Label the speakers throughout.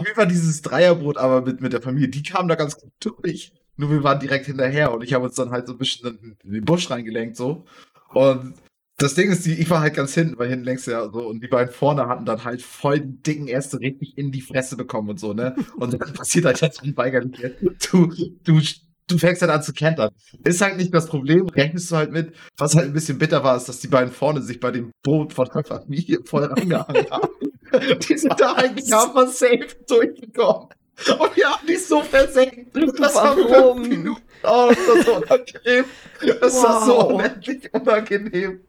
Speaker 1: Auf jeden Fall dieses Dreierboot, aber mit, mit der Familie, die kamen da ganz gut durch. Nur wir waren direkt hinterher und ich habe uns dann halt so ein bisschen in den Busch reingelenkt, so. Und das Ding ist, ich war halt ganz hinten, weil hinten längst ja so, und die beiden vorne hatten dann halt voll den dicken erste richtig in die Fresse bekommen und so, ne? Und dann passiert halt jetzt unweigerlich. Du, du, du fängst halt an zu kentern. Ist halt nicht das Problem, rechnest du halt mit. Was halt ein bisschen bitter war, ist, dass die beiden vorne sich bei dem Boot von der Familie voll rangehangen haben. die sind da eigentlich aber safe durchgekommen. Und wir haben die so versenkt. Das
Speaker 2: Warum?
Speaker 1: Minuten. Oh, das war so unangenehm. Das wow. war so unendlich unangenehm.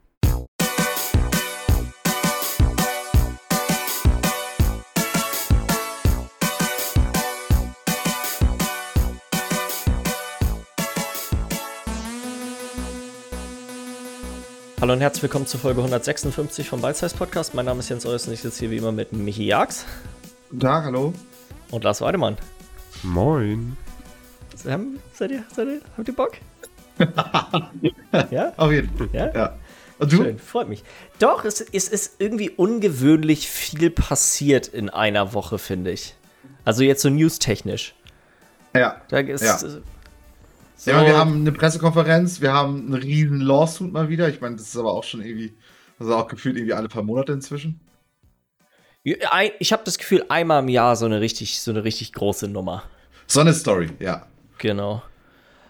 Speaker 2: Hallo und herzlich willkommen zur Folge 156 vom Bite Podcast. Mein Name ist Jens Eus und ich sitze hier wie immer mit Michi Jags.
Speaker 1: Guten Tag, hallo.
Speaker 2: Und Lars Weidemann.
Speaker 3: Moin.
Speaker 2: Haben, seid, ihr, seid ihr, habt ihr Bock?
Speaker 1: ja? Auf jeden Fall.
Speaker 2: Ja? ja. Und du? Schön, freut mich. Doch, es, es ist irgendwie ungewöhnlich viel passiert in einer Woche, finde ich. Also jetzt so newstechnisch.
Speaker 1: Ja.
Speaker 2: Da ist,
Speaker 1: ja. So. Ja, wir haben eine Pressekonferenz, wir haben einen riesen Lawsuit mal wieder. Ich meine, das ist aber auch schon irgendwie, also auch gefühlt irgendwie alle paar Monate inzwischen.
Speaker 2: Ich habe das Gefühl, einmal im Jahr so eine richtig, so eine richtig große Nummer.
Speaker 1: So eine Story, ja.
Speaker 2: Genau.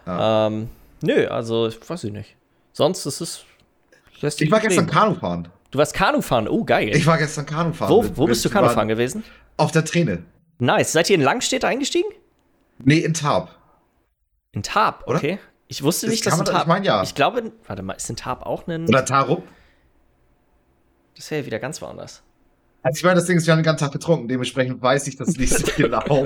Speaker 2: Ja. Ähm, nö, also weiß ich nicht. Sonst ist es.
Speaker 1: Ich war gestern Kanu fahren.
Speaker 2: Du warst Kanu fahren, oh geil.
Speaker 1: Ich war gestern Kanu fahren.
Speaker 2: Wo, wo bist du Kanu fahren gewesen?
Speaker 1: Auf der Träne.
Speaker 2: Nice. Seid ihr in Langstedt eingestiegen?
Speaker 1: Nee, in Tarp.
Speaker 2: In Tarp, okay. Oder? Ich wusste nicht, dass in Tarp.
Speaker 1: Ich meine ja.
Speaker 2: Ich glaube, warte mal, ist in Tarp auch ein.
Speaker 1: Oder Tarup?
Speaker 2: Das wäre ja wieder ganz woanders.
Speaker 1: Also ich meine, das Ding ist, wir haben den ganzen Tag getrunken, dementsprechend weiß ich das nicht so genau.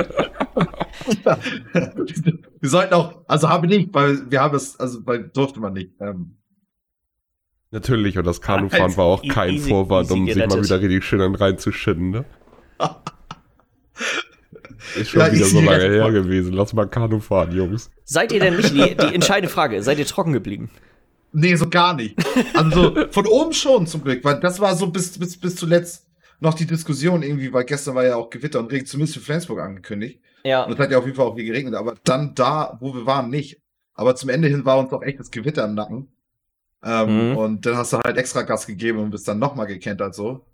Speaker 1: wir sollten auch, also habe ich nicht, weil wir haben es, also weil durfte man nicht. Ähm.
Speaker 3: Natürlich, und das Kanufahren war auch kein easy, Vorwand, um sich mal wieder richtig schön reinzuschinden, ne? Ist schon ja, wieder so lange her gewesen. Lass mal Kanu fahren, Jungs.
Speaker 2: Seid ihr denn nicht, die, die entscheidende Frage, seid ihr trocken geblieben?
Speaker 1: Nee, so gar nicht. Also von oben schon zum Glück, weil das war so bis, bis, bis zuletzt noch die Diskussion irgendwie, weil gestern war ja auch Gewitter und Regen, zumindest für Flensburg angekündigt.
Speaker 2: Ja.
Speaker 1: Und es hat ja auf jeden Fall auch hier geregnet, aber dann da, wo wir waren, nicht. Aber zum Ende hin war uns auch echt das Gewitter im Nacken. Ähm, mhm. Und dann hast du halt extra Gas gegeben und bist dann nochmal gekentert so.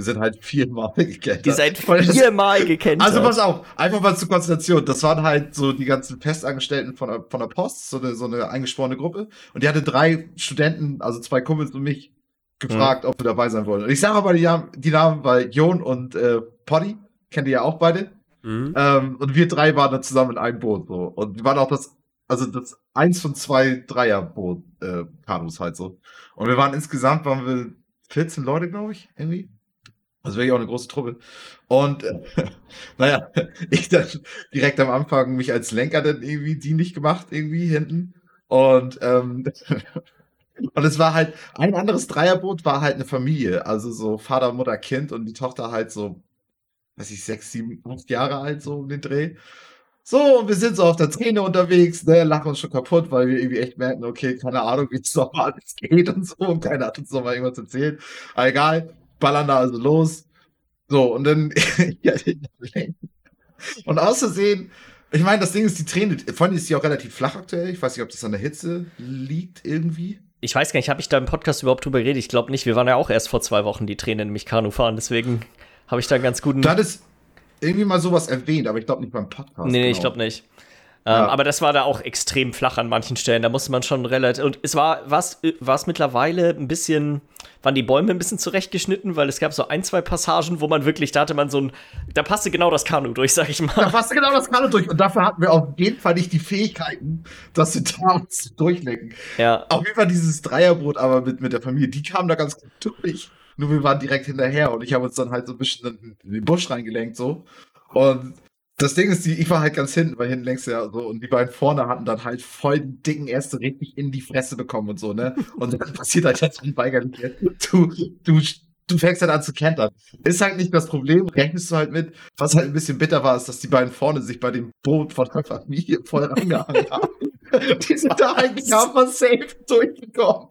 Speaker 1: Wir sind halt viermal gekentert.
Speaker 2: Die seid viermal gekentert.
Speaker 1: Also pass auf, einfach mal zur Konstellation. Das waren halt so die ganzen Festangestellten von der, von der Post, so eine, so eine eingesporene Gruppe. Und die hatte drei Studenten, also zwei Kumpels und mich, gefragt, mhm. ob wir dabei sein wollen. Und ich sage aber die, die Namen, weil Jon und äh, Poddy, kennt ihr ja auch beide. Mhm. Ähm, und wir drei waren dann zusammen in einem Boot. So. Und wir waren auch das, also das eins von zwei Dreierboot, äh, Kanus halt so. Und wir waren insgesamt, waren wir 14 Leute, glaube ich, irgendwie. Also wirklich auch eine große Truppe. Und äh, naja, ich dann direkt am Anfang mich als Lenker dann irgendwie dienlich gemacht, irgendwie hinten. Und ähm, und es war halt, ein anderes Dreierboot war halt eine Familie. Also so Vater, Mutter, Kind und die Tochter halt so, weiß ich, sechs, sieben, acht Jahre alt, so um den Dreh. So, und wir sind so auf der Träne unterwegs, ne, lachen uns schon kaputt, weil wir irgendwie echt merken, okay, keine Ahnung, wie es nochmal alles geht und so, und keiner hat uns nochmal irgendwas erzählt. Aber egal, ballern da also los. So, und dann, ja, und außersehen, ich meine, das Ding ist, die Träne, vor allem ist sie auch relativ flach aktuell. Ich weiß nicht, ob das an der Hitze liegt irgendwie.
Speaker 2: Ich weiß gar nicht, habe ich da im Podcast überhaupt drüber geredet? Ich glaube nicht. Wir waren ja auch erst vor zwei Wochen die Tränen nämlich Kanu fahren, deswegen habe ich da einen ganz guten.
Speaker 1: Da hat es irgendwie mal sowas erwähnt, aber ich glaube nicht beim Podcast.
Speaker 2: Nee, genau. ich glaube nicht. Ähm, ja. aber das war da auch extrem flach an manchen Stellen. Da musste man schon relativ. Und es war es mittlerweile ein bisschen, waren die Bäume ein bisschen zurechtgeschnitten, weil es gab so ein, zwei Passagen, wo man wirklich, da hatte man so ein, da passte genau das Kanu durch, sag ich mal.
Speaker 1: Da passte genau das Kanu durch. Und dafür hatten wir auf jeden Fall nicht die Fähigkeiten, dass wir da uns durchlecken.
Speaker 2: Ja.
Speaker 1: Auf jeden Fall dieses Dreierboot, aber mit, mit der Familie, die kamen da ganz gut durch. Nur wir waren direkt hinterher und ich habe uns dann halt so ein bisschen in den Busch reingelenkt, so. Und das Ding ist, die, ich war halt ganz hinten, weil hinten längst ja so, und die beiden vorne hatten dann halt voll den dicken erste richtig in die Fresse bekommen und so, ne? Und dann passiert halt jetzt unweigerlich. Du, du, du fängst halt an zu kentern. Ist halt nicht das Problem, rechnest du halt mit. Was halt ein bisschen bitter war, ist, dass die beiden vorne sich bei dem Boot von der Familie voll rangehangen haben. die sind da eigentlich aber safe durchgekommen.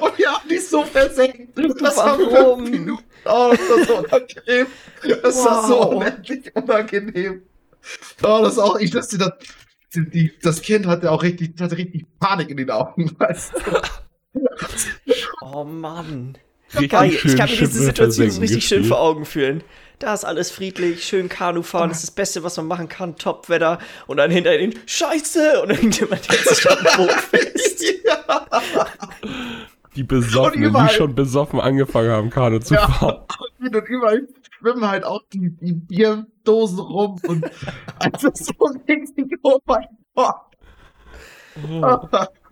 Speaker 1: Und wir haben die so versenkt.
Speaker 2: Das Warum?
Speaker 1: Oh, das war so unangenehm. Das wow. war so unendlich unangenehm. Oh, das ist auch, ich dachte, das, die, das Kind hatte auch richtig, hatte richtig Panik in den Augen, weißt du?
Speaker 2: Oh Mann. Richtig ich kann mir diese Situation so richtig schön vor Augen fühlen. Da ist alles friedlich, schön Kanu fahren, das ist das Beste, was man machen kann, Top-Wetter. Und dann hinter den Scheiße! Und irgendjemand hält sich auf dem Boot fest. ja.
Speaker 3: Die Besoffenen, die schon besoffen angefangen haben, Kanu zu ja. fahren.
Speaker 1: Und überall schwimmen halt auch die, die Bierdosen rum und also so richtig, oh mein Gott. Oh.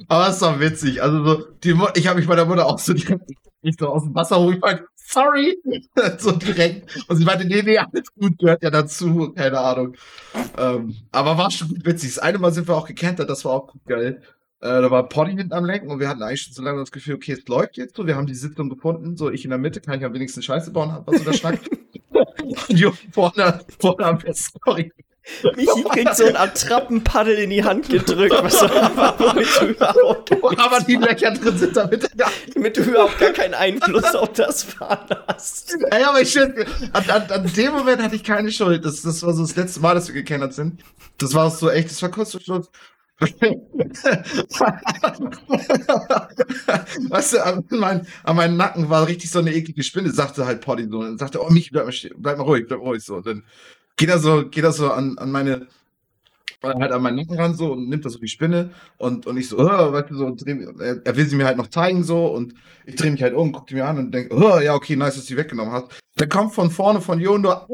Speaker 1: Aber es war witzig. Also so, die, ich habe mich bei der Mutter auch so direkt ich so aus dem Wasser hoch. Ich meinte, sorry. so direkt. Und sie meinte, nee, nee, alles gut, gehört ja dazu. Keine Ahnung. Ähm, aber war schon witzig. Das eine Mal sind wir auch gekentert, das war auch gut geil. Äh, da war Poddy hinten am Lenken und wir hatten eigentlich schon so lange das Gefühl, okay, es läuft jetzt so. Wir haben die Sitzung gefunden, so ich in der Mitte, kann ich am wenigsten Scheiße bauen, was so der Schnack. und vorne, vorne am besten, sorry.
Speaker 2: Michi kriegt so ein Attrappenpaddel in die Hand gedrückt, was aber, überhaupt
Speaker 1: aber die Löcher drin sind, damit,
Speaker 2: damit du überhaupt gar keinen Einfluss auf das Fahren hast.
Speaker 1: Ey, aber ich an, an, an dem Moment hatte ich keine Schuld. Das, das war so das letzte Mal, dass wir gekennert sind. Das war so echt, das war kurz vor Schluss. weißt du, an, mein, an meinem Nacken war richtig so eine eklige Spinne, sagte halt Polly so. Und sagte, oh, Michi, bleib mal, bleib mal ruhig, bleib ruhig so. Und dann geht er so, geht er so an, an meine, halt an meinen Nacken ran so und nimmt da so die Spinne und, und ich so, oh, weißt du, so, dreh, er, er will sie mir halt noch zeigen so und ich drehe mich halt um, guck die mir an und denke, oh, ja, okay, nice, dass sie weggenommen hast. Dann kommt von vorne von Jon nur,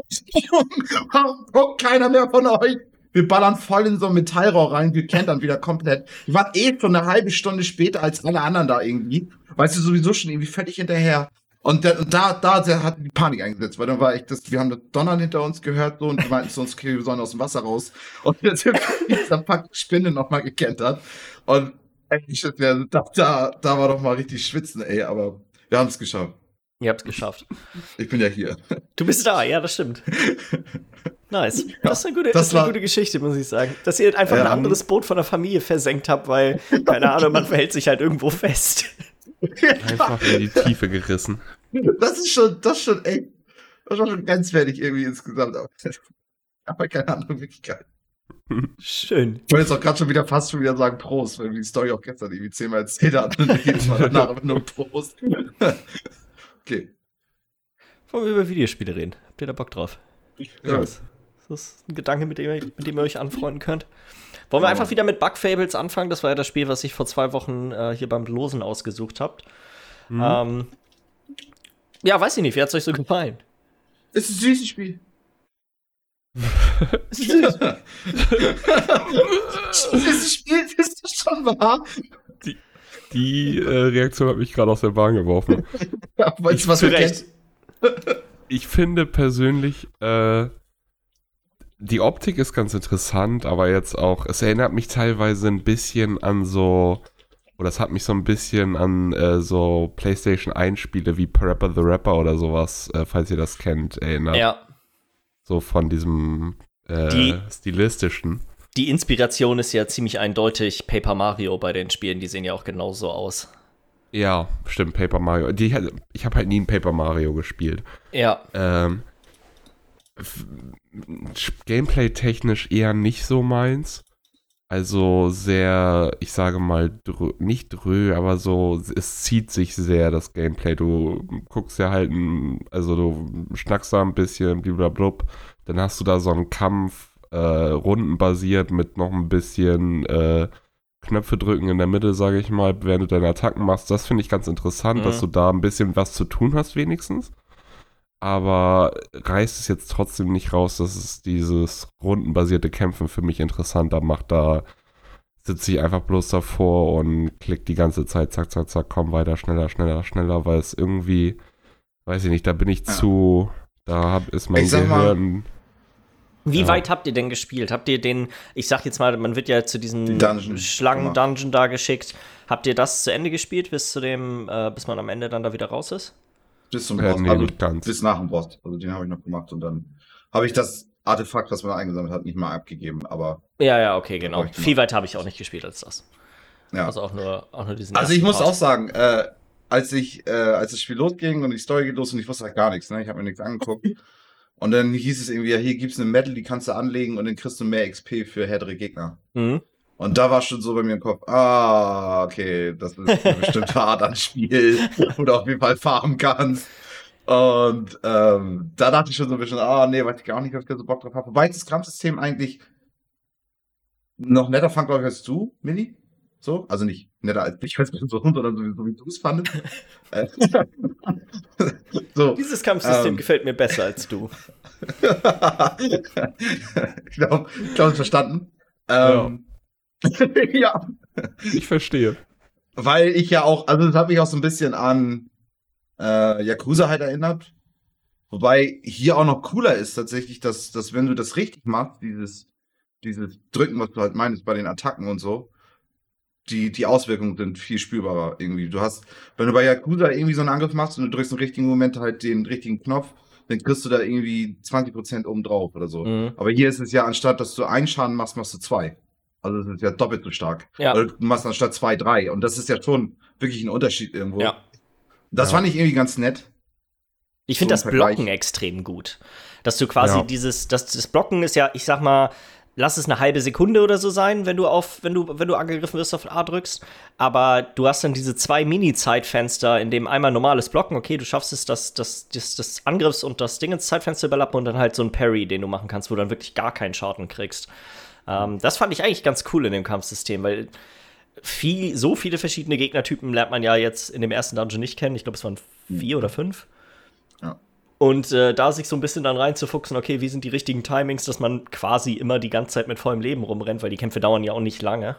Speaker 1: guckt keiner mehr von euch. Wir ballern voll in so ein Metallrohr rein, wir kennen dann wieder komplett. Ich war eh schon eine halbe Stunde später als alle anderen da irgendwie. Weißt du, sowieso schon irgendwie völlig hinterher. Und, da, da der hat die Panik eingesetzt, weil dann war echt das, wir haben das Donnern hinter uns gehört so und die meinten zu uns, okay, wir sollen aus dem Wasser raus. Und jetzt sind wir dieser Pack Spinne nochmal gekentert. Und ich, da, da, da war doch mal richtig schwitzen, ey, aber wir haben es geschafft.
Speaker 2: Ihr habt es geschafft.
Speaker 1: Ich bin ja hier.
Speaker 2: Du bist da, ja, das stimmt. Nice. Das ist eine gute, das das eine gute Geschichte, muss ich sagen. Dass ihr einfach ja. ein anderes Boot von der Familie versenkt habt, weil, keine Ahnung, man verhält sich halt irgendwo fest.
Speaker 3: Einfach in die Tiefe gerissen.
Speaker 1: Das ist schon, das ist schon echt, das ist schon grenzwertig irgendwie insgesamt. Aber keine andere Möglichkeit.
Speaker 2: Schön.
Speaker 1: Ich wollte jetzt auch gerade schon wieder fast schon wieder sagen Prost, weil wir die Story auch gestern irgendwie zehnmal erzählt hatten und jedes Mal danach nur Prost. okay.
Speaker 2: Wollen wir über Videospiele reden? Habt ihr da Bock drauf?
Speaker 1: Ja.
Speaker 2: Das, das ist ein Gedanke, mit dem, ihr, mit dem ihr euch anfreunden könnt. Wollen wir einfach wieder mit Bug Fables anfangen? Das war ja das Spiel, was ich vor zwei Wochen äh, hier beim Losen ausgesucht habt. Mhm. Ähm, ja, weiß ich nicht, wie hat es euch so gefallen?
Speaker 1: Es ist ein süßes Spiel.
Speaker 2: es ist süß.
Speaker 1: Dieses Spiel ist das schon wahr.
Speaker 3: Die, die äh, Reaktion hat mich gerade aus der Bahn geworfen.
Speaker 1: ja, ich, was recht.
Speaker 3: Ich finde persönlich, äh, die Optik ist ganz interessant, aber jetzt auch, es erinnert mich teilweise ein bisschen an so, oder es hat mich so ein bisschen an äh, so PlayStation 1 Spiele wie Parappa the Rapper oder sowas, äh, falls ihr das kennt, erinnert.
Speaker 2: Ja.
Speaker 3: So von diesem äh, die, stilistischen.
Speaker 2: Die Inspiration ist ja ziemlich eindeutig Paper Mario bei den Spielen, die sehen ja auch genauso aus.
Speaker 3: Ja, stimmt, Paper Mario. Die, ich habe halt nie ein Paper Mario gespielt.
Speaker 2: Ja.
Speaker 3: Ähm, Gameplay-technisch eher nicht so meins. Also sehr, ich sage mal, drö, nicht drö, aber so, es zieht sich sehr, das Gameplay. Du guckst ja halt, also du schnackst da ein bisschen, blablabla, dann hast du da so einen Kampf, äh, rundenbasiert mit noch ein bisschen äh, Knöpfe drücken in der Mitte, sage ich mal, während du deine Attacken machst. Das finde ich ganz interessant, mhm. dass du da ein bisschen was zu tun hast, wenigstens aber reißt es jetzt trotzdem nicht raus, dass es dieses rundenbasierte Kämpfen für mich interessanter macht. Da sitze ich einfach bloß davor und klick die ganze Zeit, zack, zack, zack, komm weiter, schneller, schneller, schneller, weil es irgendwie, weiß ich nicht, da bin ich ja. zu, da ist mein Gehirn.
Speaker 2: Wie ja. weit habt ihr denn gespielt? Habt ihr den, ich sag jetzt mal, man wird ja zu diesem Schlangen-Dungeon da geschickt. Habt ihr das zu Ende gespielt, bis zu dem, äh, bis man am Ende dann da wieder raus ist?
Speaker 1: Bis zum Boss. nee, also. Bis nach dem Boss. Also den habe ich noch gemacht und dann habe ich das Artefakt, was man eingesammelt hat, nicht mal abgegeben, aber.
Speaker 2: Ja, ja, okay, genau. Viel weiter habe ich auch nicht gespielt als das. Ja. Also auch nur, auch nur diesen
Speaker 1: Also ich muss Part. auch sagen, äh, als ich, äh, als das Spiel losging und die Story geht los und ich wusste halt gar nichts, ne? Ich habe mir nichts angeguckt. Und dann hieß es irgendwie, ja, hier gibt's eine Medal, die kannst du anlegen und dann kriegst du mehr XP für härtere Gegner.
Speaker 2: Mhm.
Speaker 1: Und da war schon so bei mir im Kopf, ah, okay, das ist bestimmt hart an Spiel, wo du auf jeden Fall farmen kannst. Und ähm, da dachte ich schon so ein bisschen, ah, nee, weiß ich gar nicht, ob ich da so Bock drauf habe. Wobei ich das Kampfsystem eigentlich noch netter fand, glaube ich, als du, Mini. So, also nicht netter als ich als Person, sondern so, so wie du es fandest.
Speaker 2: So, Dieses Kampfsystem ähm, gefällt mir besser als du.
Speaker 1: ich glaube, ich glaube, verstanden. Ähm,
Speaker 3: ja. ja. Ich verstehe.
Speaker 1: Weil ich ja auch, also das hat mich auch so ein bisschen an äh, Yakuza halt erinnert. Wobei hier auch noch cooler ist tatsächlich, dass, dass wenn du das richtig machst, dieses, dieses Drücken, was du halt meinst bei den Attacken und so, die, die Auswirkungen sind viel spürbarer irgendwie. Du hast, wenn du bei Yakuza irgendwie so einen Angriff machst und du drückst im richtigen Moment halt den richtigen Knopf, dann kriegst du da irgendwie 20% oben drauf oder so. Mhm. Aber hier ist es ja, anstatt dass du einen Schaden machst, machst du zwei. Also das ist ja doppelt so stark. Ja. Oder du machst anstatt zwei, drei. Und das ist ja schon wirklich ein Unterschied irgendwo. Ja. Das ja. fand ich irgendwie ganz nett.
Speaker 2: Ich finde so das Blocken extrem gut. Dass du quasi ja. dieses, das, das Blocken ist ja, ich sag mal, lass es eine halbe Sekunde oder so sein, wenn du auf, wenn du, wenn du angegriffen wirst, auf A drückst. Aber du hast dann diese zwei Mini-Zeitfenster, in dem einmal normales Blocken, okay, du schaffst es, das, das, das, das Angriffs- und das Dingens-Zeitfenster überlappen und dann halt so ein Parry, den du machen kannst, wo du dann wirklich gar keinen Schaden kriegst. Ähm, das fand ich eigentlich ganz cool in dem Kampfsystem, weil viel, so viele verschiedene Gegnertypen lernt man ja jetzt in dem ersten Dungeon nicht kennen. Ich glaube, es waren vier oder fünf. Und äh, da sich so ein bisschen dann reinzufuchsen, okay, wie sind die richtigen Timings, dass man quasi immer die ganze Zeit mit vollem Leben rumrennt, weil die Kämpfe dauern ja auch nicht lange.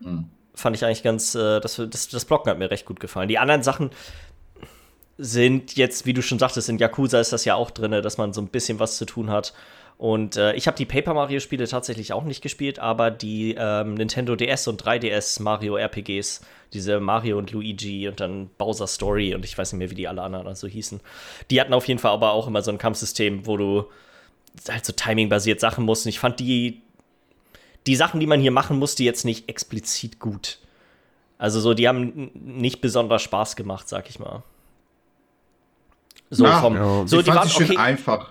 Speaker 2: Mhm. Fand ich eigentlich ganz, äh, das, das, das Blocken hat mir recht gut gefallen. Die anderen Sachen sind jetzt, wie du schon sagtest, in Yakuza ist das ja auch drin, dass man so ein bisschen was zu tun hat. Und äh, ich habe die Paper Mario Spiele tatsächlich auch nicht gespielt, aber die ähm, Nintendo DS und 3DS Mario RPGs, diese Mario und Luigi und dann Bowser Story und ich weiß nicht mehr, wie die alle anderen so hießen, die hatten auf jeden Fall aber auch immer so ein Kampfsystem, wo du halt so Timing-basiert Sachen musst. Und ich fand die, die Sachen, die man hier machen musste, jetzt nicht explizit gut. Also so, die haben nicht besonders Spaß gemacht, sag ich mal.
Speaker 1: So Na, vom, ja. so ich die waren schön okay, einfach.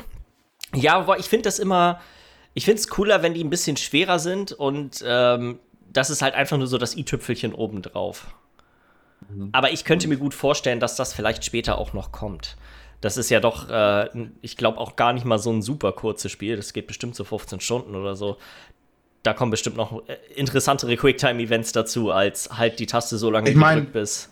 Speaker 2: Ja, aber ich finde das immer, ich finde es cooler, wenn die ein bisschen schwerer sind und ähm, das ist halt einfach nur so das i-Tüpfelchen obendrauf. Mhm. Aber ich könnte mir gut vorstellen, dass das vielleicht später auch noch kommt. Das ist ja doch, äh, ich glaube, auch gar nicht mal so ein super kurzes Spiel. Das geht bestimmt so 15 Stunden oder so. Da kommen bestimmt noch äh, interessantere Quicktime-Events dazu, als halt die Taste so lange
Speaker 1: ich mein, gedrückt bist.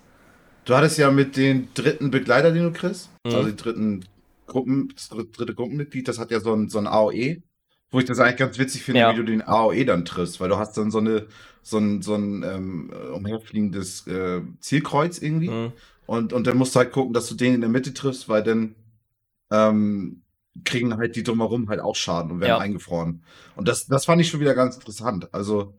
Speaker 1: Du hattest ja mit den dritten Begleiter, den du kriegst, mhm. also die dritten Gruppen, das dritte Gruppenmitglied, das hat ja so ein, so ein AOE, wo ich das eigentlich ganz witzig finde, ja. wie du den AOE dann triffst, weil du hast dann so eine, so ein, so ein ähm, umherfliegendes äh, Zielkreuz irgendwie. Mhm. Und, und dann musst du halt gucken, dass du den in der Mitte triffst, weil dann ähm, kriegen halt die drumherum halt auch Schaden und werden ja. eingefroren. Und das, das fand ich schon wieder ganz interessant. Also,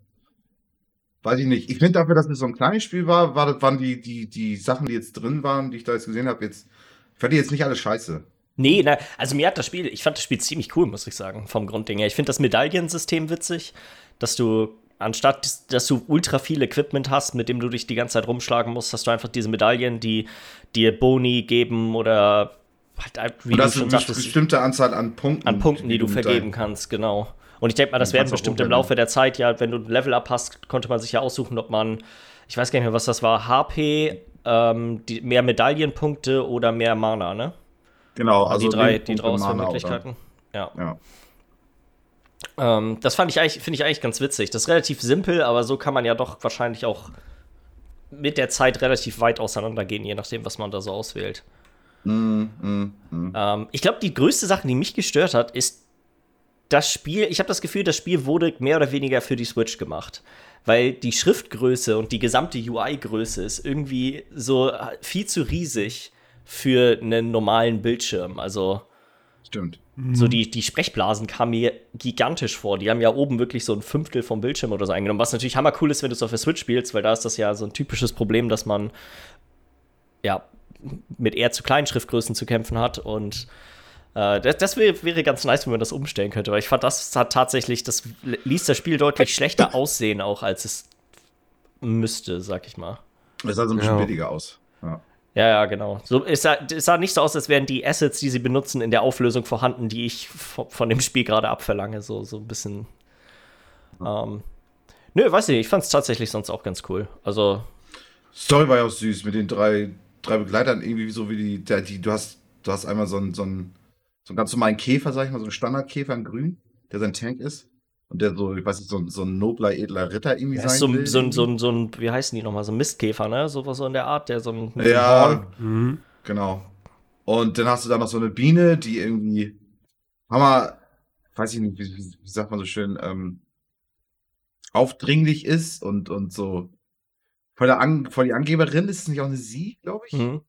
Speaker 1: weiß ich nicht. Ich finde dafür, dass es so ein kleines Spiel war, war waren die, die, die Sachen, die jetzt drin waren, die ich da jetzt gesehen habe, jetzt, ich fand die jetzt nicht alle scheiße.
Speaker 2: Nee, na, also mir hat das Spiel, ich fand das Spiel ziemlich cool, muss ich sagen, vom Grundding her. Ich finde das Medaillensystem witzig, dass du anstatt dass du ultra viel Equipment hast, mit dem du dich die ganze Zeit rumschlagen musst, hast du einfach diese Medaillen, die dir Boni geben oder
Speaker 1: halt, wie das du schon sagtest, bestimmte Anzahl an Punkten.
Speaker 2: An Punkten, die, die du vergeben kannst, genau. Und ich denke mal, das werden bestimmt im Laufe der Zeit, ja, wenn du ein Level-Up hast, konnte man sich ja aussuchen, ob man, ich weiß gar nicht mehr, was das war, HP, ähm, die, mehr Medaillenpunkte oder mehr Mana, ne?
Speaker 1: Genau,
Speaker 2: also die drei, die drei Auswahlmöglichkeiten. Ja. ja. Ähm, das fand ich eigentlich, finde ich eigentlich ganz witzig. Das ist relativ simpel, aber so kann man ja doch wahrscheinlich auch mit der Zeit relativ weit auseinandergehen, je nachdem, was man da so auswählt. Mm, mm, mm. Ähm, ich glaube, die größte Sache, die mich gestört hat, ist das Spiel. Ich habe das Gefühl, das Spiel wurde mehr oder weniger für die Switch gemacht. Weil die Schriftgröße und die gesamte UI-Größe ist irgendwie so viel zu riesig für einen normalen Bildschirm. Also.
Speaker 1: Stimmt.
Speaker 2: So die, die Sprechblasen kamen mir gigantisch vor. Die haben ja oben wirklich so ein Fünftel vom Bildschirm oder so eingenommen. Was natürlich hammer cool ist, wenn du es auf der Switch spielst, weil da ist das ja so ein typisches Problem, dass man ja mit eher zu kleinen Schriftgrößen zu kämpfen hat. Und äh, das, das wäre, wäre ganz nice, wenn man das umstellen könnte. Weil ich fand, das hat tatsächlich, das ließ das Spiel deutlich schlechter aussehen, auch als es müsste, sag ich mal.
Speaker 1: Es sah so ein bisschen ja. billiger aus. Ja.
Speaker 2: Ja, genau. So, es, sah, es sah nicht so aus, als wären die Assets, die sie benutzen, in der Auflösung vorhanden, die ich von dem Spiel gerade abverlange. So, so ein bisschen. Ähm, nö, weiß nicht, ich fand es tatsächlich sonst auch ganz cool. Also.
Speaker 1: Story war ja auch süß mit den drei, drei Begleitern, irgendwie so wie die, der, die, du hast, du hast einmal so einen, so einen, so einen ganz normalen Käfer, sag ich mal, so einen Standardkäfer in Grün, der sein Tank ist. Und der so, ich weiß nicht, so, so ein nobler, edler Ritter irgendwie ja, sein
Speaker 2: so,
Speaker 1: will.
Speaker 2: So, ein, so, ein, so ein, wie heißen die nochmal, so ein Mistkäfer, ne? Sowas so in der Art, der so ein.
Speaker 1: Ja, mhm. genau. Und dann hast du da noch so eine Biene, die irgendwie, Hammer, weiß ich nicht, wie, wie, wie sagt man so schön, ähm, aufdringlich ist und, und so voll, der An voll die Angeberin ist es nicht auch eine Sie, glaube ich? Mhm.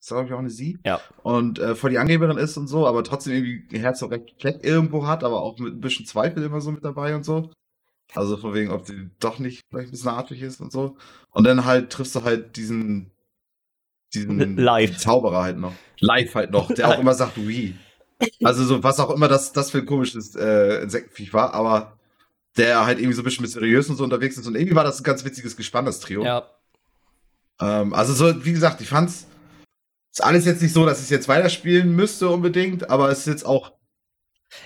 Speaker 1: Ist glaube ich auch eine Sie.
Speaker 2: Ja.
Speaker 1: Und äh, voll die Angeberin ist und so, aber trotzdem irgendwie Herz auch recht Fleck irgendwo hat, aber auch mit ein bisschen Zweifel immer so mit dabei und so. Also von wegen, ob sie doch nicht vielleicht ein bisschen artig ist und so. Und dann halt triffst du halt diesen, diesen
Speaker 2: Live.
Speaker 1: Zauberer halt noch. Live halt noch, der auch immer sagt, wie. Also so, was auch immer das, das für ein komisches äh, Insektenviech war, aber der halt irgendwie so ein bisschen mysteriös und so unterwegs ist. Und irgendwie war das ein ganz witziges Gespann, das Trio.
Speaker 2: Ja.
Speaker 1: Ähm, also so, wie gesagt, ich fand's ist alles jetzt nicht so, dass ich es jetzt weiterspielen müsste unbedingt, aber es ist jetzt auch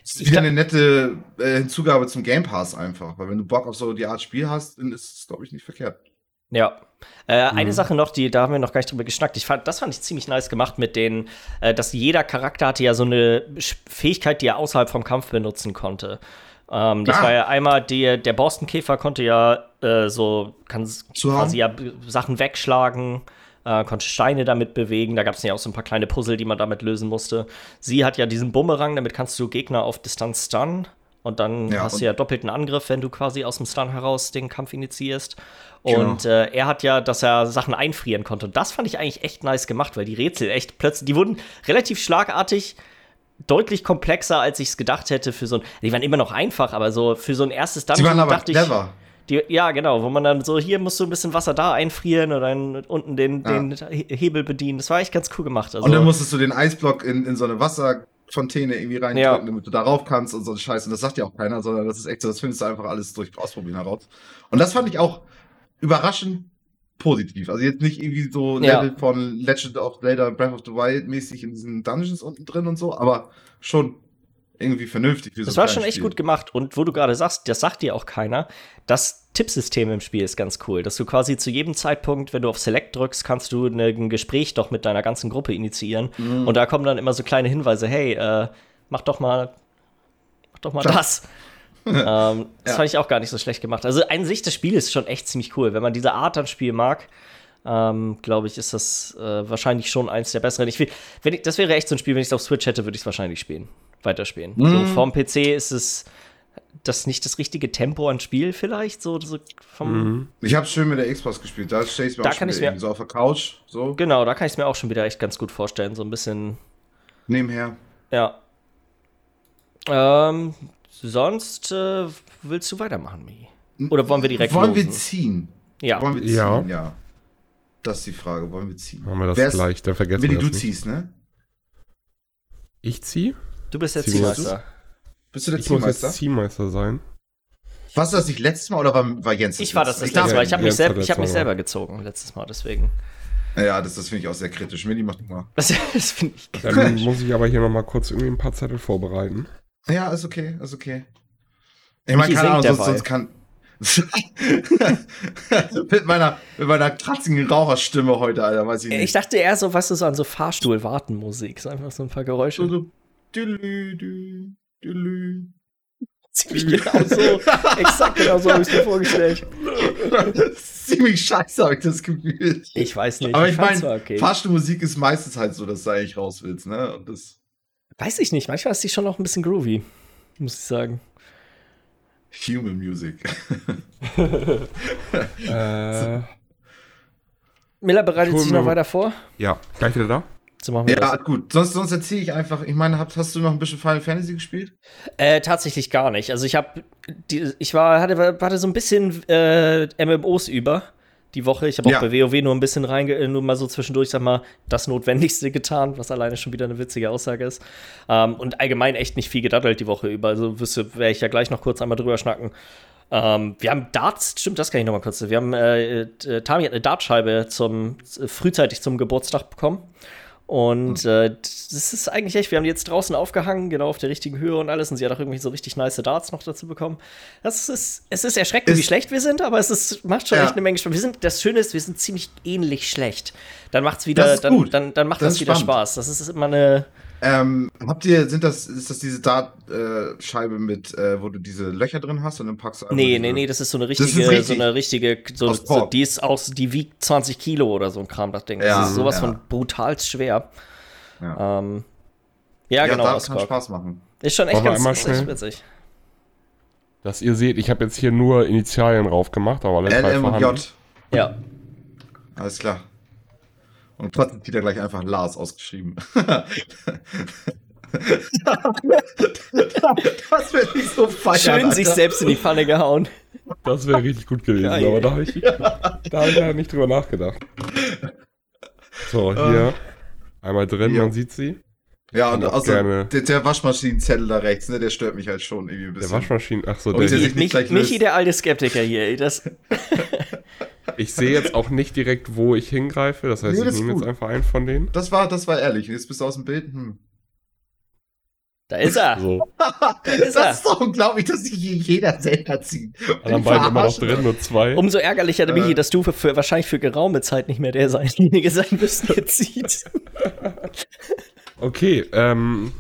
Speaker 1: ist wieder eine nette äh, Hinzugabe zum Game Pass einfach. Weil wenn du Bock auf so die Art Spiel hast, dann ist es, glaube ich, nicht verkehrt.
Speaker 2: Ja. Äh, mhm. Eine Sache noch, die, da haben wir noch gar nicht drüber geschnackt. Ich fand, das fand ich ziemlich nice gemacht mit den, äh, dass jeder Charakter hatte ja so eine Fähigkeit, die er außerhalb vom Kampf benutzen konnte. Ähm, das ah. war ja einmal die, der Borstenkäfer konnte ja äh, so kann quasi ja Sachen wegschlagen, äh, konnte Steine damit bewegen. Da gab es ja auch so ein paar kleine Puzzle, die man damit lösen musste. Sie hat ja diesen Bumerang, damit kannst du Gegner auf Distanz stunnen. Und dann ja, hast du ja doppelten Angriff, wenn du quasi aus dem Stun heraus den Kampf initiierst. Genau. Und äh, er hat ja, dass er Sachen einfrieren konnte. Und das fand ich eigentlich echt nice gemacht, weil die Rätsel echt plötzlich, die wurden relativ schlagartig deutlich komplexer, als ich es gedacht hätte für so ein. Die waren immer noch einfach, aber so für so ein erstes
Speaker 1: Dungeon. Waren aber clever.
Speaker 2: Ich, die, ja, genau, wo man dann so, hier musst du ein bisschen Wasser da einfrieren oder dann unten den, ja. den Hebel bedienen. Das war echt ganz cool gemacht.
Speaker 1: Also, und dann musstest du den Eisblock in, in so eine Wasserfontäne irgendwie reindrücken, ja. damit du darauf kannst und so ein Scheiß. Und das sagt ja auch keiner, sondern das ist echt so, das findest du einfach alles durch Ausprobieren heraus. Und das fand ich auch überraschend positiv. Also jetzt nicht irgendwie so Level ja. von Legend of Zelda Breath of the Wild mäßig in diesen Dungeons unten drin und so, aber schon irgendwie vernünftig.
Speaker 2: das so war schon echt Spiel. gut gemacht. Und wo du gerade sagst, das sagt dir auch keiner, das Tippsystem im Spiel ist ganz cool, dass du quasi zu jedem Zeitpunkt, wenn du auf Select drückst, kannst du ne, ein Gespräch doch mit deiner ganzen Gruppe initiieren. Mhm. Und da kommen dann immer so kleine Hinweise, hey, äh, mach doch mal, mach doch mal das. ähm, das ja. fand ich auch gar nicht so schlecht gemacht. Also an sich, das Spiel ist schon echt ziemlich cool. Wenn man diese Art an Spiel mag, ähm, glaube ich, ist das äh, wahrscheinlich schon eins der besseren. Ich will, wenn ich, das wäre echt so ein Spiel, wenn ich es auf Switch hätte, würde ich es wahrscheinlich spielen, weiterspielen. Mm. So vom PC ist es das nicht das richtige Tempo an Spiel vielleicht so, so vom
Speaker 1: mm. Ich habe es schön mit der Xbox gespielt. Da stelle ich mir
Speaker 2: da
Speaker 1: auch
Speaker 2: kann
Speaker 1: schon
Speaker 2: mir,
Speaker 1: so auf der Couch so.
Speaker 2: Genau, da kann ich es mir auch schon wieder echt ganz gut vorstellen, so ein bisschen
Speaker 1: nebenher.
Speaker 2: Ja. Ähm, sonst äh, willst du weitermachen, Mi? Oder wollen wir direkt
Speaker 1: Wollen losen? wir ziehen?
Speaker 2: Ja.
Speaker 1: Wollen wir ziehen? Ja. ja. Das ist die Frage. Wollen wir ziehen?
Speaker 3: Haben wir das Wer's, gleich, dann vergessen wir
Speaker 1: das du
Speaker 3: nicht.
Speaker 1: ziehst, ne?
Speaker 3: Ich zieh?
Speaker 2: Du bist der Ziehmeister.
Speaker 1: Bist du der
Speaker 3: ich
Speaker 1: Ziehmeister?
Speaker 3: Muss jetzt Ziehmeister sein.
Speaker 1: Warst du das nicht letztes Mal oder war, war Jens
Speaker 2: das Ich war das das letzte Mal. Ich habe mich, selb, hab mich selber gezogen letztes Mal, deswegen.
Speaker 1: Ja, das, das finde ich auch sehr kritisch. Mini, mach du mal.
Speaker 2: Das, das finde ich
Speaker 3: kritisch. Dann muss ich aber hier noch mal kurz irgendwie ein paar Zettel vorbereiten.
Speaker 1: Ja, ist okay, ist okay. Ich meine, keine Ahnung, sonst, sonst kann, mit meiner, mit meiner kratzigen Raucherstimme heute, Alter, weiß ich nicht.
Speaker 2: Ich dachte eher so, was du so an so Fahrstuhl-Warten-Musik. So einfach so ein paar Geräusche. So,
Speaker 1: dülü, dü, dülü.
Speaker 2: Ziemlich genau so. Exakt genau so habe ich es mir vorgestellt.
Speaker 1: Ziemlich scheiße, habe ich das Gefühl.
Speaker 2: Ich weiß nicht.
Speaker 1: Aber ich, ich meine, okay. Fahrstuhlmusik ist meistens halt so, dass du eigentlich raus willst, ne? Und das
Speaker 2: weiß ich nicht. Manchmal ist die schon noch ein bisschen groovy, muss ich sagen.
Speaker 1: Human Music.
Speaker 2: äh, Miller bereitet sich noch weiter vor.
Speaker 3: Ja, gleich wieder da.
Speaker 1: So machen wir ja, das. gut. Sonst, sonst erzähle ich einfach. Ich meine, hast, hast du noch ein bisschen Final Fantasy gespielt?
Speaker 2: Äh, tatsächlich gar nicht. Also ich habe, ich war, hatte, hatte so ein bisschen äh, MMOs über die Woche. Ich habe auch ja. bei WoW nur ein bisschen reinge, nur mal so zwischendurch, sag mal, das Notwendigste getan, was alleine schon wieder eine witzige Aussage ist. Ähm, und allgemein echt nicht viel gedaddelt die Woche über. Also werde ich ja gleich noch kurz einmal drüber schnacken. Ähm, wir haben Darts, stimmt, das kann ich noch mal kurz. Wir haben, äh, äh, Tami hat eine Dartscheibe zum, äh, frühzeitig zum Geburtstag bekommen. Und äh, das ist eigentlich echt, wir haben die jetzt draußen aufgehangen, genau auf der richtigen Höhe und alles. Und sie hat auch irgendwie so richtig nice Darts noch dazu bekommen. Das ist, es ist erschreckend, ist, wie schlecht wir sind, aber es ist, macht schon ja. echt eine Menge Spaß. Wir sind, das Schöne ist, wir sind ziemlich ähnlich schlecht. Dann macht's wieder, dann, dann, dann, macht das, das wieder spannend. Spaß. Das ist immer eine,
Speaker 1: ähm, habt ihr, sind das, ist das diese Dartscheibe äh, mit, äh, wo du diese Löcher drin hast und dann packst du
Speaker 2: Nee, nee, nee, das ist so eine richtige, richtig, so eine richtige, so, so, die ist aus, die wiegt 20 Kilo oder so ein Kram, das Ding. Ja, das ist sowas ja. von brutal schwer. Ja, ähm, ja, ja genau.
Speaker 1: Das kann Spaß machen.
Speaker 2: Ist schon echt ganz echt witzig.
Speaker 3: Dass ihr seht, ich habe jetzt hier nur Initialien drauf gemacht, aber alle
Speaker 1: L, drei und J.
Speaker 2: Ja.
Speaker 1: Alles klar. Und trotzdem wieder gleich einfach Lars ausgeschrieben. das wäre nicht so feiern,
Speaker 2: Schön Alter. sich selbst in die Pfanne gehauen.
Speaker 3: Das wäre richtig gut gewesen, Geil. aber da habe ich, da hab ich ja nicht drüber nachgedacht. So, hier. Einmal drin, ja. man sieht sie.
Speaker 1: Ja, und also der, der Waschmaschinenzettel da rechts, ne, der stört mich halt schon irgendwie ein bisschen.
Speaker 3: Der Waschmaschinen, ach so, der,
Speaker 2: der sich nicht Mich, Michi, der alte Skeptiker hier, das.
Speaker 3: Ich sehe jetzt auch nicht direkt, wo ich hingreife. Das heißt, nee, das ich nehme jetzt einfach einen von denen.
Speaker 1: Das war, das war ehrlich. Jetzt bist du aus dem Bild. Hm.
Speaker 2: Da ist er.
Speaker 3: So.
Speaker 1: da ist das ist doch unglaublich, dass sich jeder selber zieht.
Speaker 3: Dann beiden immer noch drin, nur zwei.
Speaker 2: Umso ärgerlicher, äh. dass du für, für, wahrscheinlich für geraume Zeit nicht mehr derjenige sein wirst, der zieht.
Speaker 3: okay, ähm,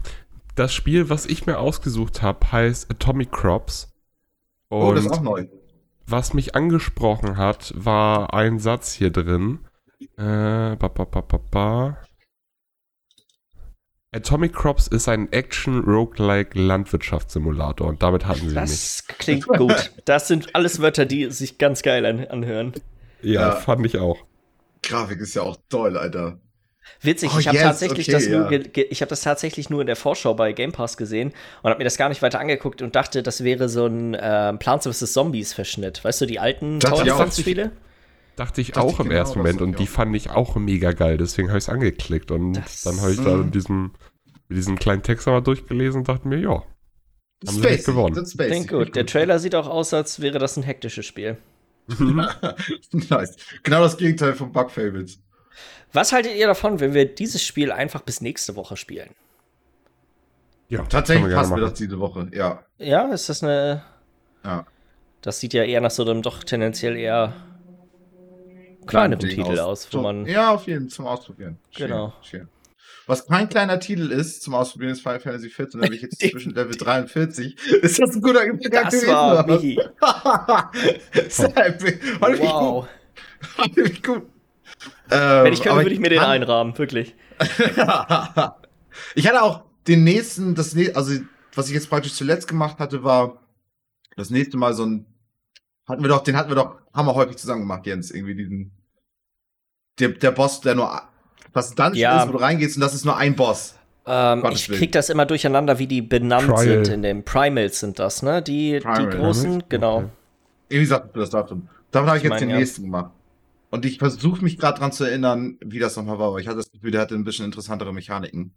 Speaker 3: das Spiel, was ich mir ausgesucht habe, heißt Atomic Crops.
Speaker 1: Und oh, das ist auch neu
Speaker 3: was mich angesprochen hat, war ein Satz hier drin. Äh, ba, ba, ba, ba, ba. Atomic Crops ist ein Action-Roguelike Landwirtschaftssimulator und damit hatten sie
Speaker 2: das
Speaker 3: mich.
Speaker 2: Das klingt gut. Das sind alles Wörter, die sich ganz geil an anhören.
Speaker 3: Ja, ja, fand ich auch.
Speaker 1: Grafik ist ja auch toll, Alter.
Speaker 2: Witzig, oh, ich habe yes, tatsächlich okay, das ja. nur ich habe das tatsächlich nur in der Vorschau bei Game Pass gesehen und habe mir das gar nicht weiter angeguckt und dachte, das wäre so ein äh, Plants vs Zombies Verschnitt. Weißt du, die alten
Speaker 3: Tower Defense Spiele? Dachte ich dachte auch ich im genau, ersten Moment und die fand ich auch mega geil, deswegen habe ich es angeklickt und das, dann habe ich da in diesem diesen kleinen Text aber durchgelesen und dachte mir, ja, haben sie nicht gewonnen.
Speaker 2: Klingt gut. Der Trailer sieht auch aus, als wäre das ein hektisches Spiel.
Speaker 1: nice. Genau das Gegenteil von Bug Fables.
Speaker 2: Was haltet ihr davon, wenn wir dieses Spiel einfach bis nächste Woche spielen?
Speaker 1: Ja, tatsächlich passt mir das diese Woche, ja.
Speaker 2: Ja, ist das eine.
Speaker 1: Ja.
Speaker 2: Das sieht ja eher nach so einem doch tendenziell eher kleineren Titel aus, wo man.
Speaker 1: Ja, auf jeden Fall zum Ausprobieren.
Speaker 2: Schön, genau. Schön.
Speaker 1: Was kein kleiner Titel ist zum Ausprobieren ist Final Fantasy XIV, da bin ich jetzt zwischen Level 43. Ist das ein guter Übergang
Speaker 2: das gewesen? War Michi.
Speaker 1: wow. Gut. gut.
Speaker 2: Ähm, Wenn ich könnte, würde ich mir den einrahmen, wirklich.
Speaker 1: ich hatte auch den nächsten, das also was ich jetzt praktisch zuletzt gemacht hatte, war das nächste Mal so ein hatten wir doch, den hatten wir doch, haben wir häufig zusammen gemacht, Jens, irgendwie diesen der, der Boss, der nur was dann ja. ist, wo du reingehst und das ist nur ein Boss.
Speaker 2: Ähm, ich krieg das immer durcheinander, wie die benannt Trial. sind in dem Primals sind das, ne? Die, Primal. die großen, genau. Okay.
Speaker 1: Irgendwie sagst du das Datum. Damit habe ich, ich jetzt mein, den ja. nächsten gemacht. Und ich versuche mich gerade dran zu erinnern, wie das nochmal war, aber ich hatte das Gefühl, der hatte ein bisschen interessantere Mechaniken.